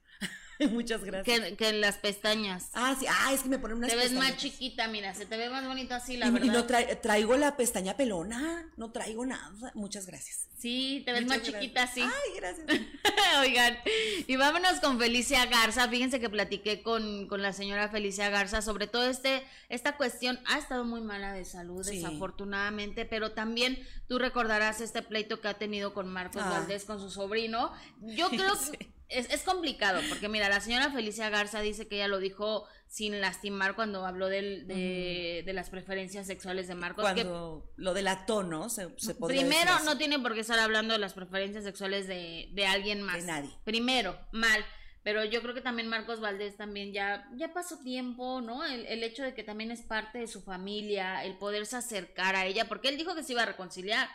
[laughs] Muchas gracias. que, que en las pestañas. Ah, sí, ah, es que me ponen unas te ves más chiquita, mira, se te ve más bonita así, la y, y verdad. no trai- traigo la pestaña pelona, no traigo nada. Muchas gracias. Sí, te ves Muchas más gracias. chiquita así. Ay, gracias. [laughs] Oigan, y vámonos con Felicia Garza. Fíjense que platiqué con, con la señora Felicia Garza sobre todo este, esta cuestión. Ha estado muy mala de salud, Sí. desafortunadamente, pero también tú recordarás este pleito que ha tenido con Marcos Ah. Valdés, con su sobrino. Yo [laughs] creo que es, es complicado, porque mira, la señora Felicia Garza dice que ella lo dijo sin lastimar cuando habló del- de, de las preferencias sexuales de Marcos. que Cuando lo delató, ¿no? Se, se Primero, no tiene por qué estar hablando de las preferencias sexuales de, de alguien más. De nadie. Primero, mal. Pero yo creo que también Marcos Valdés también ya, ya pasó tiempo, ¿no? El, el hecho de que también es parte de su familia, el poderse acercar a ella, porque él dijo que se iba a reconciliar.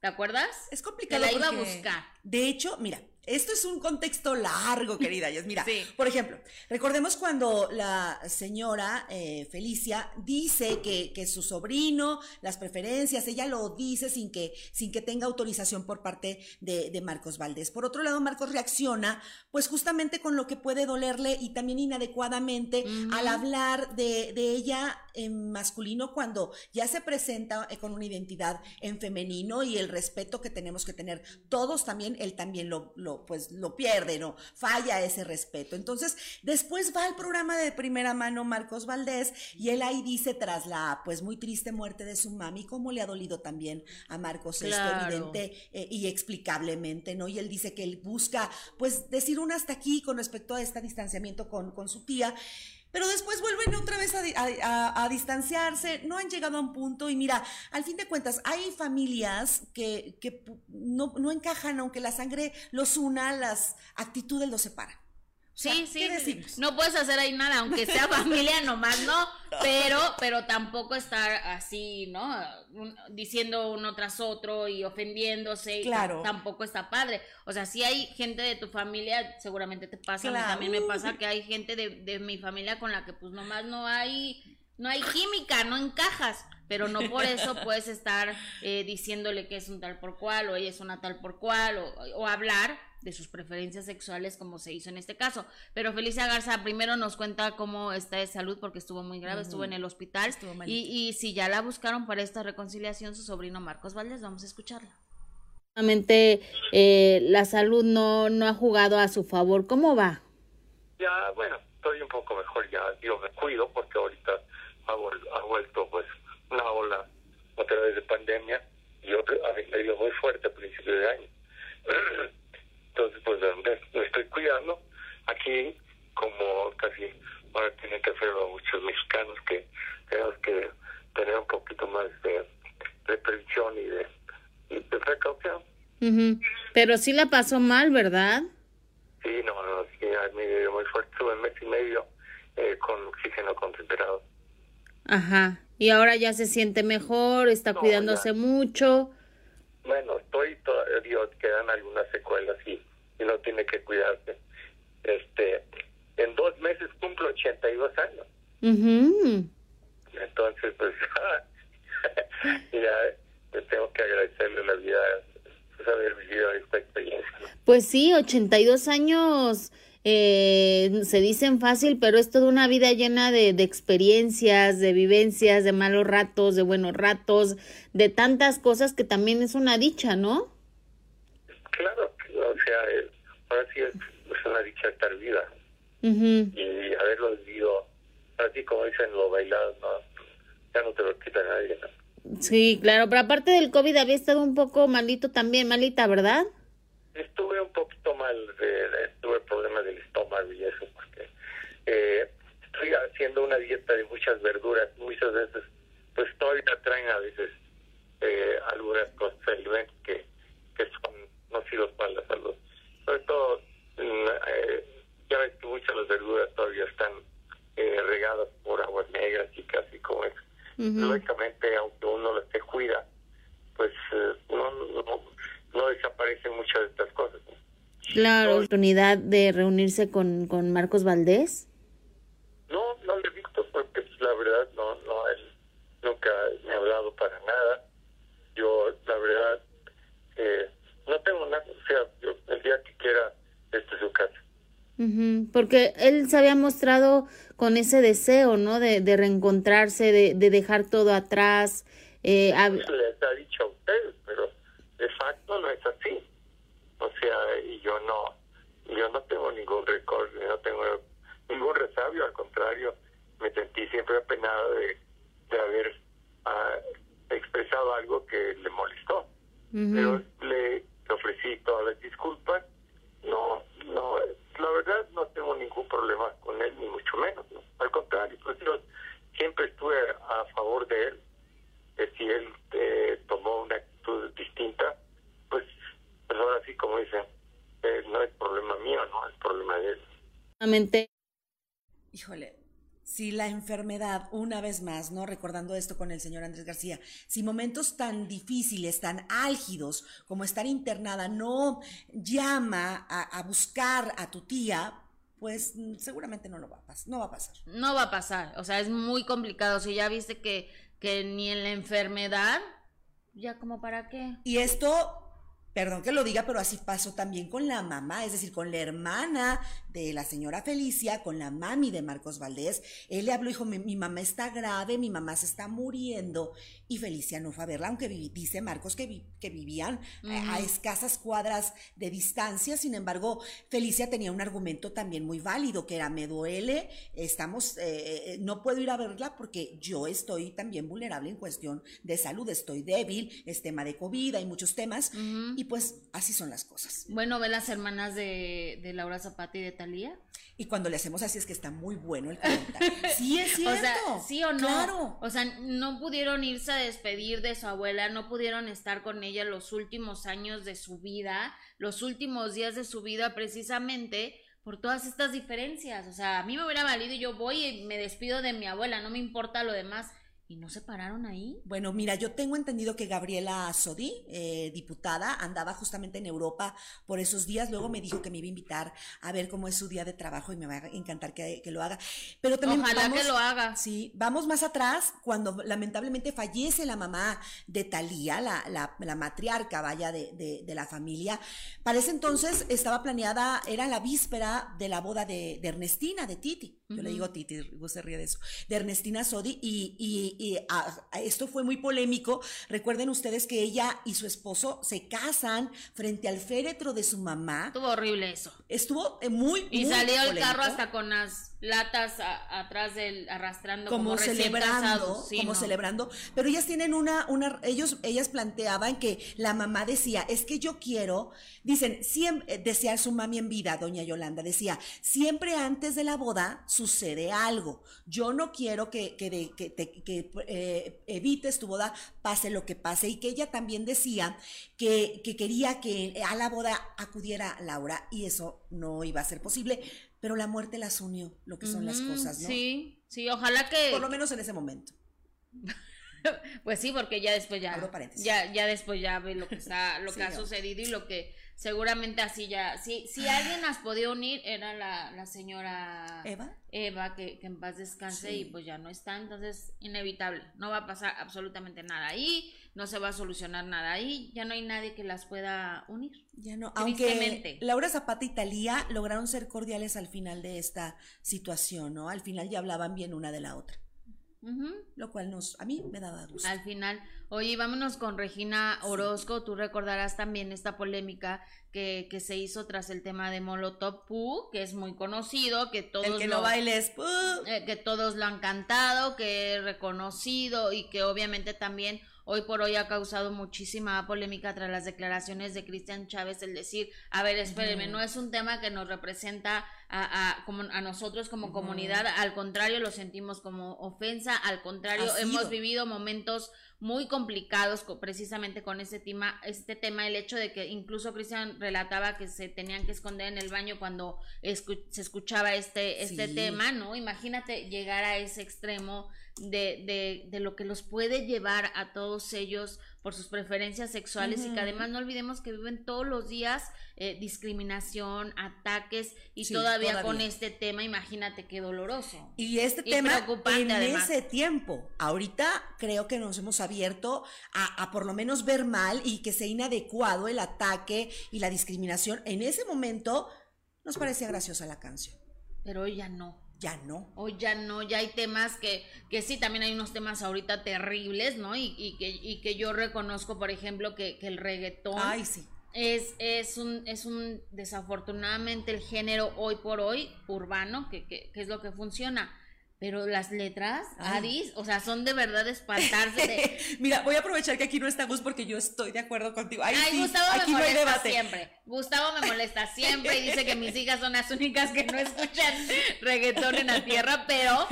¿Te acuerdas? Es complicado. Que la iba a buscar. De hecho, mira, esto es un contexto largo, querida. Mira, [laughs] Sí. por ejemplo, recordemos cuando la señora eh, Felicia dice que, que su sobrino, las preferencias, ella lo dice sin que, sin que tenga autorización por parte de, de Marcos Valdés. Por otro lado, Marcos reacciona, pues justamente con lo que puede dolerle y también inadecuadamente al hablar de, de ella en masculino cuando ya se presenta eh, con una identidad en femenino y el respeto que tenemos que tener todos también, él también lo, lo lo, pues lo pierde, ¿no? Falla ese respeto. Entonces, después va al programa de primera mano Marcos Valdés y él ahí dice tras la pues muy triste muerte de su mami, cómo le ha dolido también a Marcos esto, evidente eh, y explicablemente, ¿no? Y él dice que él busca pues decir un hasta aquí con respecto a este distanciamiento con, con su tía pero después vuelven otra vez a, distanciarse, no han llegado a un punto y mira, al fin de cuentas, hay familias que, no, no, encajan, aunque la sangre los una, las actitudes los separan. Sí, sí, no puedes hacer ahí nada, aunque sea [laughs] familia nomás, no, pero, pero tampoco estar así, ¿no? Diciendo uno tras otro y ofendiéndose, claro. tampoco está padre. O sea, si hay gente de tu familia, seguramente te pasa, a mí también me pasa que hay gente de, de mi familia con la que pues nomás no hay, no hay química, no encajas pero no por eso [laughs] puedes estar eh, diciéndole que es un tal por cual o ella es una tal por cual o, o hablar de sus preferencias sexuales como se hizo en este caso. Pero Felicia Garza primero nos cuenta cómo está de salud porque estuvo muy grave, estuvo en el hospital y, y si ya la buscaron para esta reconciliación su sobrino Marcos Valdés, vamos a escucharla. Eh, la salud no, no ha jugado a su favor. ¿Cómo va? Ya, bueno, estoy un poco mejor ya. Yo me cuido porque ahorita ha, ha vuelto pues una ola otra vez de pandemia y otro, me dio muy fuerte a principios de año. [clears throat] Entonces, pues me, estoy cuidando. Aquí, como casi ahora tienen que hacerlo muchos mexicanos, que tenemos que tener un poquito más de, prevención y de, precaución. Pero sí la pasó mal, ¿verdad? Sí, no, no, sí, me dio muy fuerte, estuve mes y medio eh, con oxígeno concentrado. Ajá, y ahora ya se siente mejor, está cuidándose mucho. Bueno, estoy todavía, quedan algunas secuelas y y no tiene que cuidarse. Este, en dos meses cumplo 82 años. Entonces, pues, [laughs] ya tengo que agradecerle la vida, pues, haber vivido esta experiencia. Pues sí, 82 años. Eh, se dicen fácil, pero es toda una vida llena de, de, experiencias, de vivencias, de malos ratos, de buenos ratos, de tantas cosas que también es una dicha, ¿no? Claro, o sea, ahora sí es, una dicha estar viva y haberlo vivido, así como dicen lo bailado, ¿no? ya no te lo quita nadie. Sí, claro, pero aparte del COVID había estado un poco malito también, malita, ¿verdad? Estuve un poquito mal, tuve problemas del estómago y eso, porque eh, estoy haciendo una dieta de muchas verduras, muchas veces, pues todavía traen a veces eh, algunas cosas, alimentos que, que son nocivos para la salud sobre todo, eh, ya ves que muchas de las verduras todavía están eh, regadas por aguas negras y casi como es. Lógicamente, aunque uno las se cuida, pues eh, no, no, desaparecen muchas de estas cosas. Claro, oportunidad de reunirse con, con Marcos Valdés. No, no lo he visto porque pues, la verdad no, no, él nunca me ha hablado para nada. Yo, la verdad, eh, no tengo nada, o sea, yo, el día que quiera, este es su casa. Porque él se había mostrado con ese deseo, ¿no? De, de reencontrarse, de, de dejar todo atrás. Eh, Les ha dicho a ustedes, pero de facto no es así. O sea, y yo no, yo no tengo ningún récord, no tengo ningún resabio, al contrario, me sentí siempre apenado de, de haber ah, expresado algo que le molestó. Pero le ofrecí todas las disculpas. No, no, la verdad no tengo ningún problema con él, ni mucho menos. Al contrario, pues yo siempre estuve a favor de él. Que si él eh, tomó una actitud distinta, pues, pues ahora sí, como dicen, eh, no es problema mío, no es problema de él. Híjole, si la enfermedad, una vez más, ¿no? Recordando esto con el señor Andrés García, si momentos tan difíciles, tan álgidos como estar internada no llama a, buscar a tu tía, pues mm, seguramente no lo va a pasar, no va a pasar. No va a pasar, o sea, es muy complicado. Si ya viste que, que ni en la enfermedad, ya como para qué. Y esto Perdón que lo diga, pero así pasó también con la mamá, es decir, con la hermana de la señora Felicia, con la mami de Marcos Valdés. Él le habló, dijo, mi, mi mamá está grave, mi mamá se está muriendo. Y Felicia no fue a verla, aunque dice Marcos que, vi- que vivían eh, a escasas cuadras de distancia. Sin embargo, Felicia tenía un argumento también muy válido, que era, me duele, estamos, eh, eh, no puedo ir a verla porque yo estoy también vulnerable en cuestión de salud, estoy débil, es tema de COVID, hay muchos temas. Y pues así son las cosas. Bueno, ve las hermanas de, de Laura Zapata y de Talía. Y cuando le hacemos así es que está muy bueno el [laughs] comentario. Sí, es cierto. O sea, sí o no. Claro. O sea, no pudieron irse a despedir de su abuela, no pudieron estar con ella los últimos años de su vida, los últimos días de su vida, precisamente por todas estas diferencias. O sea, a mí me hubiera valido y yo voy y me despido de mi abuela, no me importa lo demás. ¿Y no se pararon ahí? Bueno, mira, yo tengo entendido que Gabriela Sodi, eh, diputada, andaba justamente en Europa por esos días. Luego me dijo que me iba a invitar a ver cómo es su día de trabajo y me va a encantar que, que lo haga. Pero también Ojalá vamos- que lo haga. Sí, vamos más atrás, cuando lamentablemente fallece la mamá de Talía, la, la, la matriarca, vaya, de, de, de la familia. Para ese entonces estaba planeada, era la víspera de la boda de, de Ernestina, de Titi. Yo le digo Titi, vos se ríe de eso. De Ernestina Sodi, y, y- y, a- a esto fue muy polémico. Recuerden ustedes que ella y su esposo se casan frente al féretro de su mamá. Estuvo horrible eso. Estuvo eh, muy, Y muy salió el carro hasta con las latas a- atrás del arrastrando como, celebrando. Sí, como no. celebrando, pero ellas tienen una, una, ellos, ellas planteaban que la mamá decía, es que yo quiero, dicen, siempre, decía su mami en vida, doña Yolanda, decía, siempre antes de la boda sucede algo, yo no quiero que, que, de- que, te- que, eh, evites tu boda, pase lo que pase, y que ella también decía que, que quería que a la boda acudiera Laura, y eso no iba a ser posible, pero la muerte las unió, lo que son las cosas, ¿no? Sí, sí, ojalá que... Por lo menos en ese momento. [laughs] Pues sí, porque ya después ya, ya, ya después ya ve lo que está, lo [laughs] Sí, que ha sucedido y lo que seguramente así ya, si, si alguien las podía unir era la, la señora ¿Eva? Eva, que, que en paz descanse Sí. y pues ya no está, entonces inevitable, no va a pasar absolutamente nada ahí, no se va a solucionar nada ahí, ya no hay nadie que las pueda unir. Ya no, aunque. Laura Zapata y Talía lograron ser cordiales al final de esta situación, ¿no? Al final ya hablaban bien una de la otra, lo cual nos, a mí me daba gusto. Al final, oye, vámonos con Regina Orozco. Tú recordarás también esta polémica que, que se hizo tras el tema de Molotov Poo, que es muy conocido, que todos El que lo, no bailes, eh, que todos lo han cantado, que es reconocido y que obviamente también hoy por hoy ha causado muchísima polémica tras las declaraciones de Cristian Chávez, el decir, a ver, espérenme, no es un tema que nos representa a, a, como a nosotros como comunidad, al contrario, lo sentimos como ofensa, al contrario, hemos vivido momentos muy complicados co- precisamente con este tema, este tema, el hecho de que incluso Cristian relataba que se tenían que esconder en el baño cuando escu- se escuchaba este, este Sí. tema, ¿no? Imagínate llegar a ese extremo de, de, de lo que los puede llevar a todos ellos por sus preferencias sexuales y que además no olvidemos que viven todos los días eh, discriminación, ataques y Sí, todavía, con este tema, imagínate qué doloroso. Y este Y tema en además. ese tiempo, ahorita creo que nos hemos abierto a, a por lo menos ver mal y que sea inadecuado el ataque y la discriminación. En ese momento nos parecía graciosa la canción. Pero hoy ya no. Ya no. Hoy ya no, ya hay temas que, que sí, también hay unos temas ahorita terribles, ¿no? Y, y que, y que yo reconozco, por ejemplo, que, que el reggaetón Ay, sí. es, es un, es un, desafortunadamente, el género hoy por hoy, urbano, que, que, que es lo que funciona. Pero las letras. Adis, o sea, son de verdad de espantarse. de- [laughs] Mira, voy a aprovechar que aquí no está Gus porque yo estoy de acuerdo contigo. Ay, Ay, sí, Gustavo aquí me no hay molesta debate. siempre. Gustavo me molesta [laughs] siempre y dice que mis hijas son las únicas que no escuchan [laughs] reggaetón en la tierra, pero,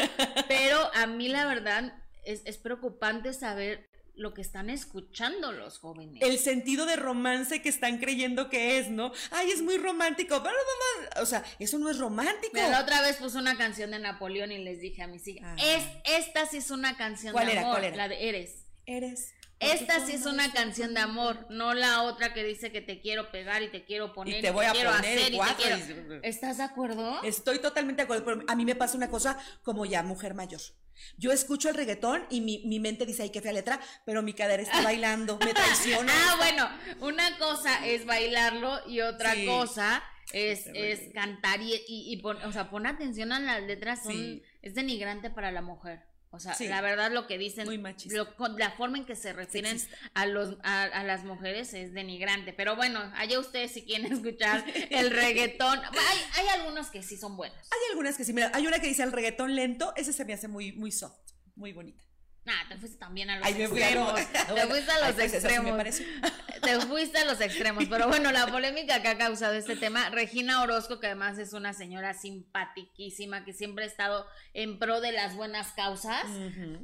pero a mí la verdad es, es preocupante saber lo que están escuchando los jóvenes. El sentido de romance que están creyendo que es, ¿no? Ay, es muy romántico. bla. O sea, eso no es romántico. La otra vez puse una canción de Napoleón y les dije a mis hijas, Ajá. es, esta sí es una canción ¿Cuál de era? amor, ¿Cuál era? la de Eres. Eres Esta sí es una canción de amor, no la otra que dice que te quiero pegar y te quiero poner Y te voy a quiero poner hacer y te quiero- ¿Estás de acuerdo? Estoy totalmente de acuerdo, pero a mí me pasa una cosa como ya mujer mayor. Yo escucho el reggaetón y mi, mi mente dice, ay, qué fea letra, pero mi cadera está bailando, me [laughs] traiciona. Ah, bueno, una cosa es bailarlo y otra Sí. cosa es, es cantar y, y, y pon- o sea, pon atención a las letras, son, Sí. es denigrante para la mujer. O sea, Sí. la verdad lo que dicen, Muy lo- la forma en que se refieren a los a, a las mujeres es denigrante. Pero bueno, allá ustedes si quieren escuchar el [laughs] reggaetón. Hay, hay algunos que sí son buenos. Hay algunas que sí, mira, hay una que dice el reggaetón lento, ese se me hace muy, muy soft, muy bonita. Ah, te fuiste también a los Ay, me fui a lo- extremos. te fuiste a ay, los pues sí extremos. te fuiste a los extremos. Pero bueno, la polémica que ha causado este tema, Regina Orozco, que además es una señora simpatiquísima, que siempre ha estado en pro de las buenas causas.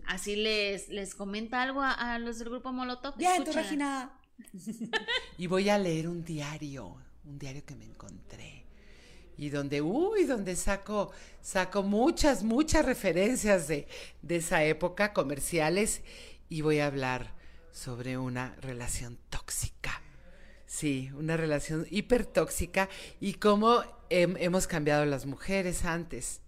Así les, les comenta algo a, a los del grupo Molotov. Bien, tú, Escúchala. Regina. [laughs] Y voy a leer un diario, un diario que me encontré. Y donde, uy, donde saco, saco muchas, muchas referencias de, de esa época, comerciales, y voy a hablar sobre una relación tóxica. Sí, una relación hipertóxica y cómo hem- hemos cambiado las mujeres antes.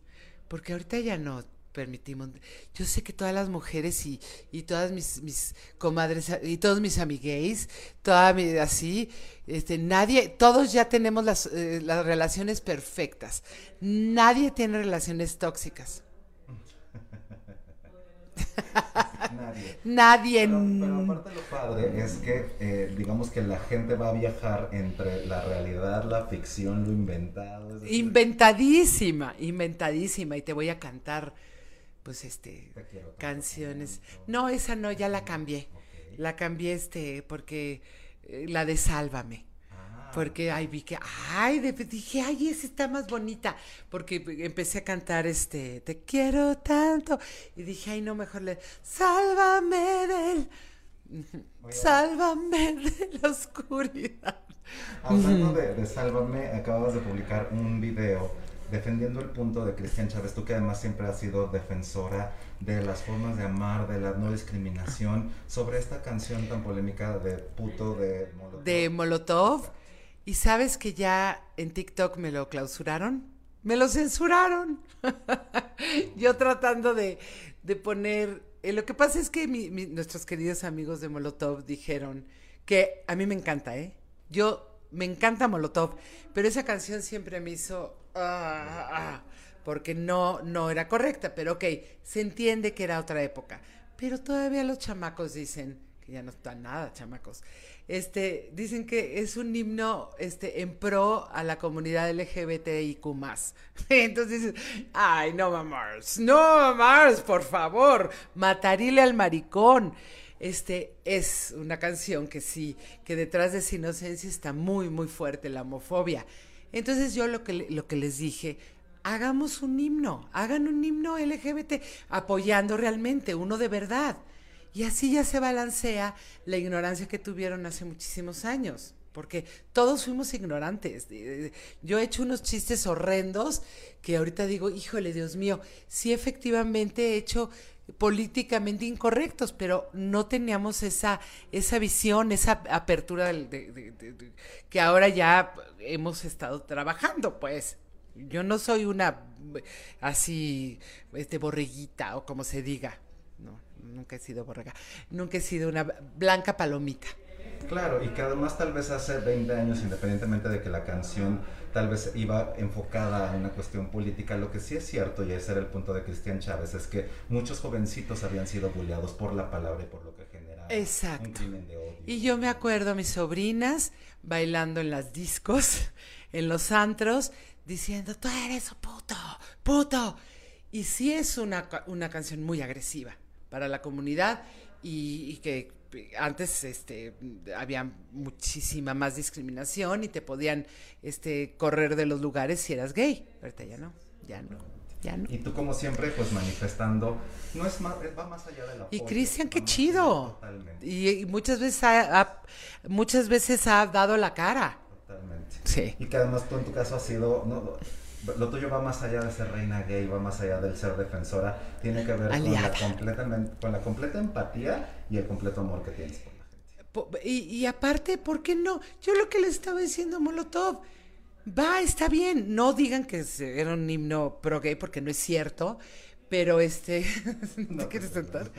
Porque ahorita ya no permitimos. Yo sé que todas las mujeres y, y todas mis, mis comadres y todos mis amigues, toda mi, así, este, nadie, todos ya tenemos las, eh, las relaciones perfectas. Nadie tiene relaciones tóxicas. [laughs] Nadie. Nadie. Pero, pero aparte lo padre es que, eh, digamos que la gente va a viajar entre la realidad, la ficción, lo inventado. Inventadísima, inventadísima. Y te voy a cantar, pues, este, canciones. No, esa no, ya la cambié. La cambié, este, porque eh, la de Sálvame. Ah, Porque ay, vi que, ay, de- dije, ay, esa está más bonita. Porque empecé a cantar este, te quiero tanto. Y dije, ay, no, mejor le, sálvame del, sálvame de la oscuridad. Hablando de, de Sálvame, acabas de publicar un video defendiendo el punto de Cristian Chávez, tú que además siempre has sido defensora de las formas de amar, de la no discriminación, sobre esta canción tan polémica de puto de Molotov. de Molotov. Y sabes que ya en TikTok me lo clausuraron. Me lo censuraron. [laughs] Yo tratando de, de poner... eh, lo que pasa es que nuestros queridos amigos de Molotov dijeron que a mí me encanta, ¿eh? Yo me encanta Molotov, pero esa canción siempre me hizo... ah, ah, porque no, no era correcta, pero ok, se entiende que era otra época. Pero todavía los chamacos dicen, que ya no están nada chamacos, este, dicen que es un himno este, en pro a la comunidad LGBTIQ+. [laughs] Entonces dices, ay, no mamars, no mamars, por favor, matarile al maricón. Este es una canción que sí, que detrás de esa inocencia está muy, muy fuerte la homofobia. Entonces yo lo que, lo que les dije, hagamos un himno, hagan un himno LGBT, apoyando realmente, uno de verdad. Y así ya se balancea la ignorancia que tuvieron hace muchísimos años, porque todos fuimos ignorantes. Eh, Yo he hecho unos chistes horrendos que ahorita digo, híjole, Dios mío, sí efectivamente he hecho políticamente incorrectos, pero no teníamos esa, esa visión, esa apertura que ahora ya hemos estado trabajando, pues. Yo no soy una así, este, borreguita o como se diga. No, nunca he sido borrega. Nunca he sido una blanca palomita. Claro, y que además tal vez hace 20 años, independientemente de que la canción tal vez iba enfocada a una cuestión política, lo que sí es cierto, y ese era el punto de Cristian Chávez, es que muchos jovencitos habían sido bulleados por la palabra y por lo que generaba Exacto. un crimen de odio. Y yo me acuerdo a mis sobrinas bailando en las discos, [laughs] en los antros, diciendo, tú eres un puto, puto. Y sí es una, una canción muy agresiva para la comunidad y, y que antes este, había muchísima más discriminación y te podían este, correr de los lugares si eras gay. Ahorita ya no, ya no, ya no. Y tú como siempre, pues manifestando, no es más, va más allá de la Y Cristian, qué chido. Y, y muchas veces ha, ha- muchas veces ha dado la cara. Totalmente. Sí. Y que además tú en tu caso has sido, no, lo tuyo va más allá de ser reina gay, va más allá del ser defensora, tiene que ver con la, completa, con la completa empatía y el completo amor que tienes por la gente. Y, y aparte, ¿por qué no? Yo lo que le estaba diciendo a Molotov, va, está bien, no digan que era un himno pro gay porque no es cierto, pero este, [laughs] ¿te quieres sentar?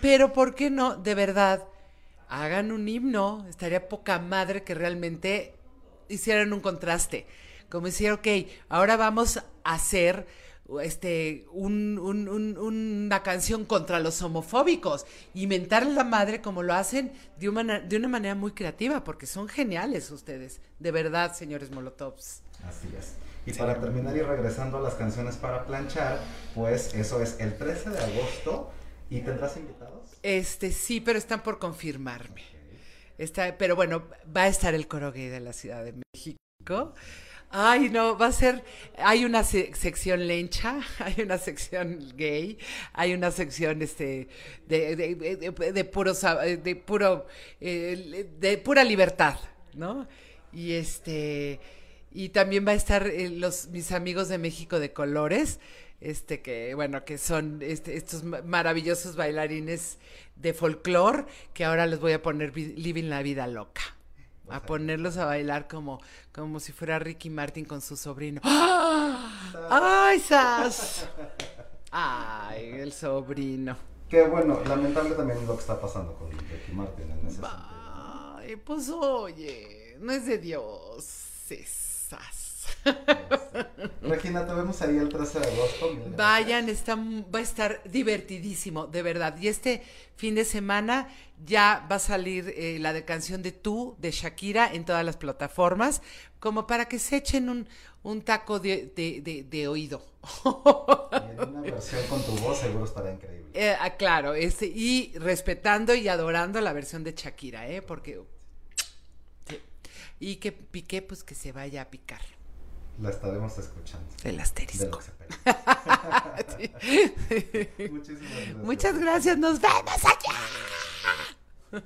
Pero ¿por qué no? De verdad, hagan un himno, estaría poca madre que realmente hicieran un contraste como decir, ok, ahora vamos a hacer este, una canción contra los homofóbicos y mentar la madre como lo hacen de una, de una manera muy creativa, porque son geniales ustedes, de verdad, señores Molotovs. Así es. Y para terminar y regresando a las canciones para planchar, pues eso es el 13 de agosto. ¿Y tendrás invitados? Este sí, pero están por confirmarme. Está, pero bueno, va a estar el coro gay de la Ciudad de México. Ay, no, va a ser, hay una sección lencha, [laughs] hay una sección gay, hay una sección este de, de, de, de puro, de puro, eh, de pura libertad, ¿no? Y este, y también va a estar eh, los mis amigos de México de colores, este que bueno que son este, estos maravillosos bailarines de folclore que ahora les voy a poner living la vida loca a ponerlos a bailar como, como si fuera Ricky Martin con su sobrino. ¡Ah! ¡Ay, Sas! ¡Ay, el sobrino! Qué bueno, lamentable también lo que está pasando con Ricky Martin en ese Ay, pues oye, no es de Dios, Sas. [laughs] Regina, te vemos ahí el 13 de agosto. Vayan, está, va a estar divertidísimo, de verdad. Y este fin de semana ya va a salir eh, la de canción de Tú, de Shakira, en todas las plataformas, como para que se echen un, un taco de, de, de, oído. Y en una versión con tu voz seguro estará increíble. Eh, ah, claro, este, y respetando y adorando la versión de Shakira, ¿eh? Porque... Y que Piqué, pues que se vaya a picar la estaremos escuchando. El asterisco. [laughs] [laughs] Muchísimas gracias. Muchas gracias, nos vemos allá.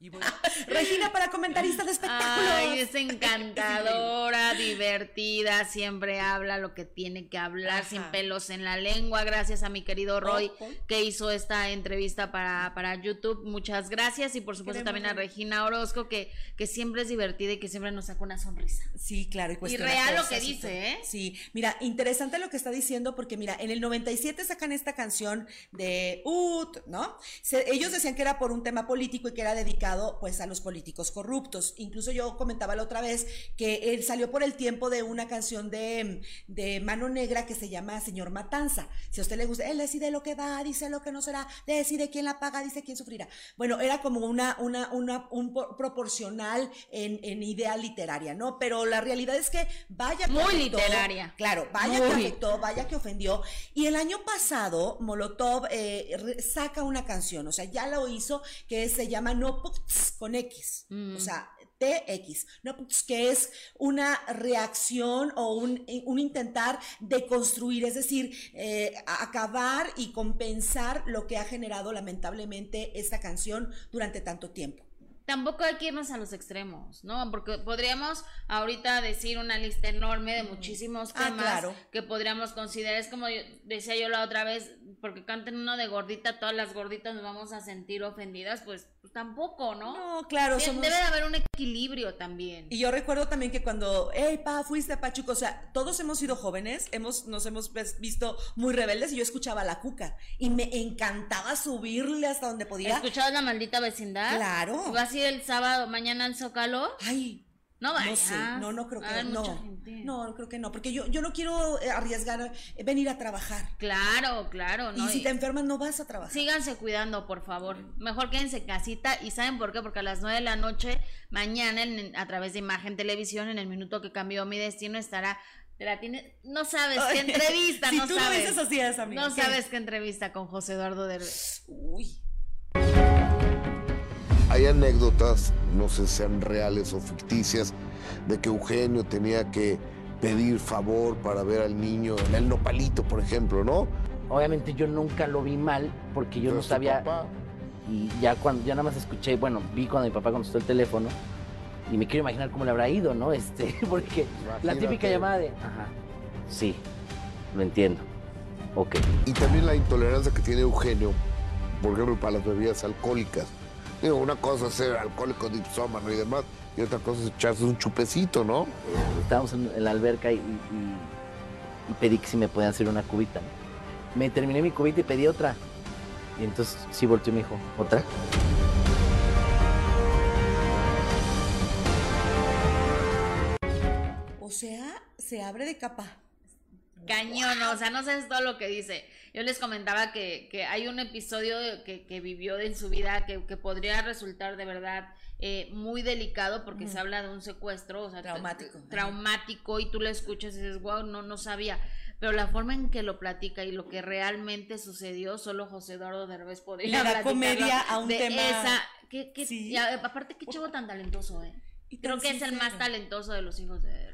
[laughs] Regina para comentarista de espectáculos. Ay, es encantadora, [laughs] divertida, siempre habla lo que tiene que hablar sin pelos en la lengua. Gracias a mi querido Roy que hizo esta entrevista para, para YouTube. Muchas gracias y por supuesto también a Regina Orozco que, que siempre es divertida y que siempre nos saca una sonrisa. Sí, claro. Y, real lo que dice, ¿eh? Sí, mira, interesante lo que está diciendo porque mira, en el 97 sacan esta canción de Ut, ¿no? ellos decían que era por un tema político y que era dedicado pues a los políticos corruptos. Incluso yo comentaba la otra vez que él salió por el tiempo de una canción de, de Mano Negra que se llama Señor Matanza. Si a usted le gusta, él decide lo que va, dice lo que no será, decide quién la paga, dice quién sufrirá. Bueno, era como una, una, una un proporcional en, en idea literaria, ¿no? Pero la realidad es que vaya que Muy literaria. Claro, vaya que afectó, vaya que ofendió. Y el año pasado, Molotov eh, saca una canción, o sea, ya lo hizo, que se llama No con X. O mm. sea, TX, ¿no? que es una reacción o un, un intentar de construir, es decir, eh, acabar y compensar lo que ha generado lamentablemente esta canción durante tanto tiempo tampoco hay que irnos a los extremos, ¿no? Porque podríamos ahorita decir una lista enorme de muchísimos ah, temas que podríamos considerar. Es como decía yo la otra vez, porque canten uno de gordita, todas las gorditas nos vamos a sentir ofendidas, pues, pues tampoco, ¿no? No, claro. Debe de haber un equilibrio también. Y yo recuerdo también que cuando, hey, pa, fuiste a Pachuco, o sea, todos hemos sido jóvenes, hemos, nos hemos visto muy rebeldes y yo escuchaba la cuca y me encantaba subirle hasta donde podía. ¿Escuchabas la maldita vecindad? Claro. ¿Vas ir el sábado, mañana al Zócalo? Ay, no No sé, no, no creo que no. No, creo que no, porque yo, yo no quiero eh, arriesgar eh, venir a trabajar. Claro, claro. Y si te enfermas no vas a trabajar. Síganse cuidando, por favor. Mejor quédense casita. ¿Y saben por qué? Porque a las nueve de la noche, mañana, a través de Imagen Televisión, en el minuto que cambió mi destino, estará la tiene, no sabes qué entrevista, [laughs] no tú sabes. Lo así es, no sabes qué entrevista con José Eduardo de Uy. Hay anécdotas, no sé si sean reales o ficticias, de que Eugenio tenía que pedir favor para ver al niño en el nopalito, por ejemplo, ¿no? Obviamente yo nunca lo vi mal porque yo no sabía. Y ya cuando ya nada más escuché, bueno, vi cuando mi papá contestó el teléfono y me quiero imaginar cómo le habrá ido, ¿no? [laughs] Este, porque la típica llamada de, ajá, Sí, lo entiendo. Ok. Y también la intolerancia que tiene Eugenio, por ejemplo, para las bebidas alcohólicas. Digo, una cosa es ser alcohólico dipsómano y demás, y otra cosa es echarse un chupecito, ¿no? Estábamos en, en la alberca y, y- y pedí que si me podían hacer una cubita. Me terminé mi cubita y pedí otra. Y entonces sí volteó y me dijo, ¿otra? O sea, se abre de capa. Cañón, o sea, no sabes todo lo que dice. Yo les comentaba que, que hay un episodio que, que vivió en su vida que, que podría resultar de verdad eh, muy delicado porque se habla de un secuestro, o sea, Traumático. tra- traumático y tú lo escuchas y dices, wow, no, no sabía. Pero la forma en que lo platica y lo que realmente sucedió, solo José Eduardo Derbez podría Le da comedia a un de tema- Esa, que, que- Sí. y aparte, qué chivo tan talentoso, ¿eh? Y Creo que es el más talentoso de los hijos de.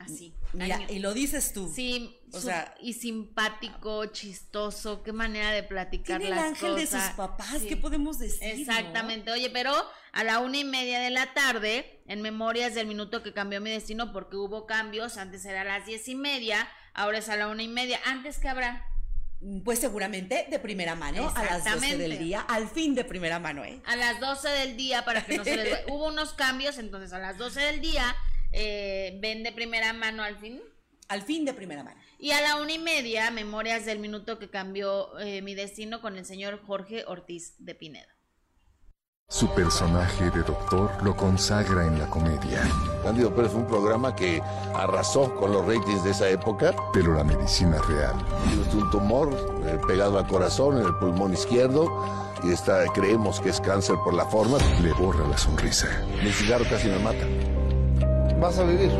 Así. Mira, y lo dices tú. Sí, O sea- y simpático, chistoso, qué manera de platicar Tiene el las ángel de sus papás, Sí. ¿qué podemos decir? Exactamente, oye, pero a la una y media de la tarde, en Memorias del Minuto que cambió mi destino, porque hubo cambios, antes era a las diez y media, ahora es a la una y media, antes que habrá. ¿no? Pues seguramente de primera mano, a las 12 Exactamente. del día, al fin de primera mano, ¿eh? A las 12 del día, para que no se les... [laughs] Hubo unos cambios, entonces a las 12 del día eh, ven de primera mano al fin. Al fin de primera mano. Y a la una y media, Memorias del Minuto que cambió eh, mi destino con el señor Jorge Ortiz de Pinedo. Su personaje de doctor lo consagra en la comedia. Cándido Pérez fue un programa que arrasó con los ratings de esa época. Pero la medicina real Es un tumor eh, pegado al corazón, en el pulmón izquierdo, y está, creemos que es cáncer por la forma. le borra la sonrisa. Mi cigarro casi me mata. Vas a vivir.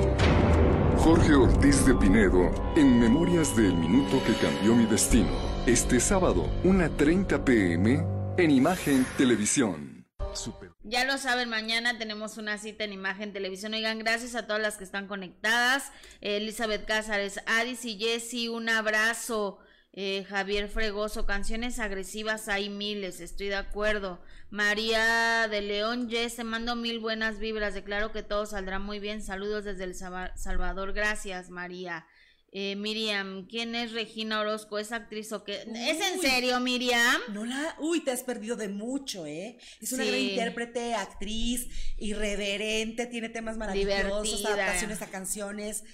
Jorge Ortiz de Pinedo, en Memorias del Minuto que cambió mi destino. Este sábado, 1.30 pm, en Imagen Televisión. Super- Ya lo saben, mañana tenemos una cita en Imagen Televisión. Oigan, gracias a todas las que están conectadas. Elizabeth Cázares, Adis y Jessy, un abrazo. Eh, Javier Fregoso, canciones agresivas hay miles, estoy de acuerdo. María de León, Jess, te mando mil buenas vibras, declaro que todo saldrá muy bien. Saludos desde El Salvador, gracias María. Eh, Miriam, ¿quién es Regina Orozco? ¿Es actriz o qué? ¿Es en serio, Miriam? No la, uy, te has perdido de mucho, ¿eh? Es una Sí. gran intérprete, actriz, irreverente, tiene temas maravillosos, Divertida. adaptaciones a canciones.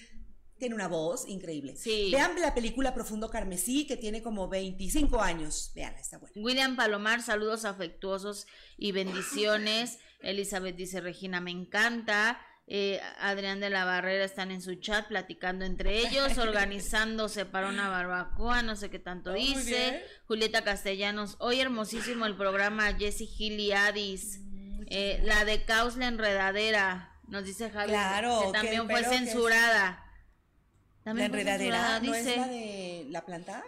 Tiene una voz increíble. Sí. Vean la película Profundo Carmesí, que tiene como 25 años. Vean, está buena. William Palomar, saludos afectuosos y bendiciones. Elizabeth dice, Regina, me encanta. Eh, Adrián de la Barrera están en su chat platicando entre ellos, [laughs] organizándose para una barbacoa, no sé qué tanto Oh, dice. Julieta Castellanos, hoy hermosísimo el programa Jessy Gil y Adis. Eh, la de Caos la enredadera, nos dice Javi, Claro, que también que- fue censurada. La enredadera, ¿no es dice. la de la planta?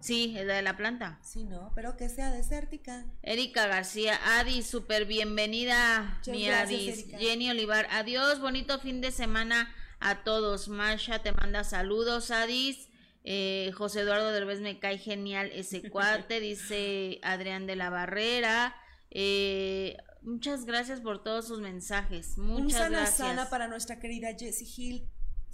Sí, es la de la planta. Sí, no, pero que sea desértica. Erika García, Adi, súper bienvenida, Muchas mi gracias, Adis. Erika. Jenny Olivar, adiós, bonito fin de semana a todos. Marsha te manda saludos, Adis. Eh, José Eduardo Derbez me cae genial ese [laughs] cuate, dice Adrián de la Barrera. Eh, muchas gracias por todos sus mensajes. Muchas Un sana gracias. sana para nuestra querida Jessie Hill.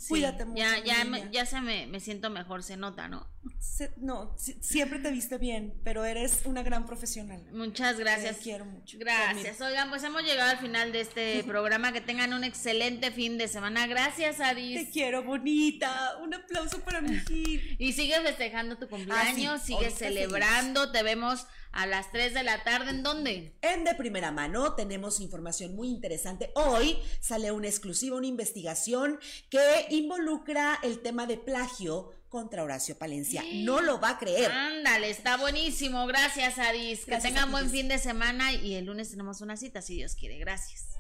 Sí, Cuídate mucho. Ya, ya, me, ya se me, me siento mejor, se nota, ¿no? Se- no, si- siempre te viste bien, pero eres una gran profesional. Muchas gracias. Te quiero mucho. Gracias. Oigan, pues hemos llegado al final de este [laughs] programa. Que tengan un excelente fin de semana. Gracias, Adis. Te quiero, bonita. Un aplauso para mi [laughs] Gil. Y sigues festejando tu cumpleaños, Ah, sí, sigues ahorita celebrando. Te vemos a las 3 de la tarde. ¿En dónde? En de primera mano tenemos información muy interesante. Hoy sale una exclusiva, una investigación que involucra el tema de plagio contra Horacio Palencia. No lo va a creer. Ándale, está buenísimo. Gracias, Adis. Que Gracias tengan buen fin de semana y el lunes tenemos una cita, si Dios quiere. Gracias.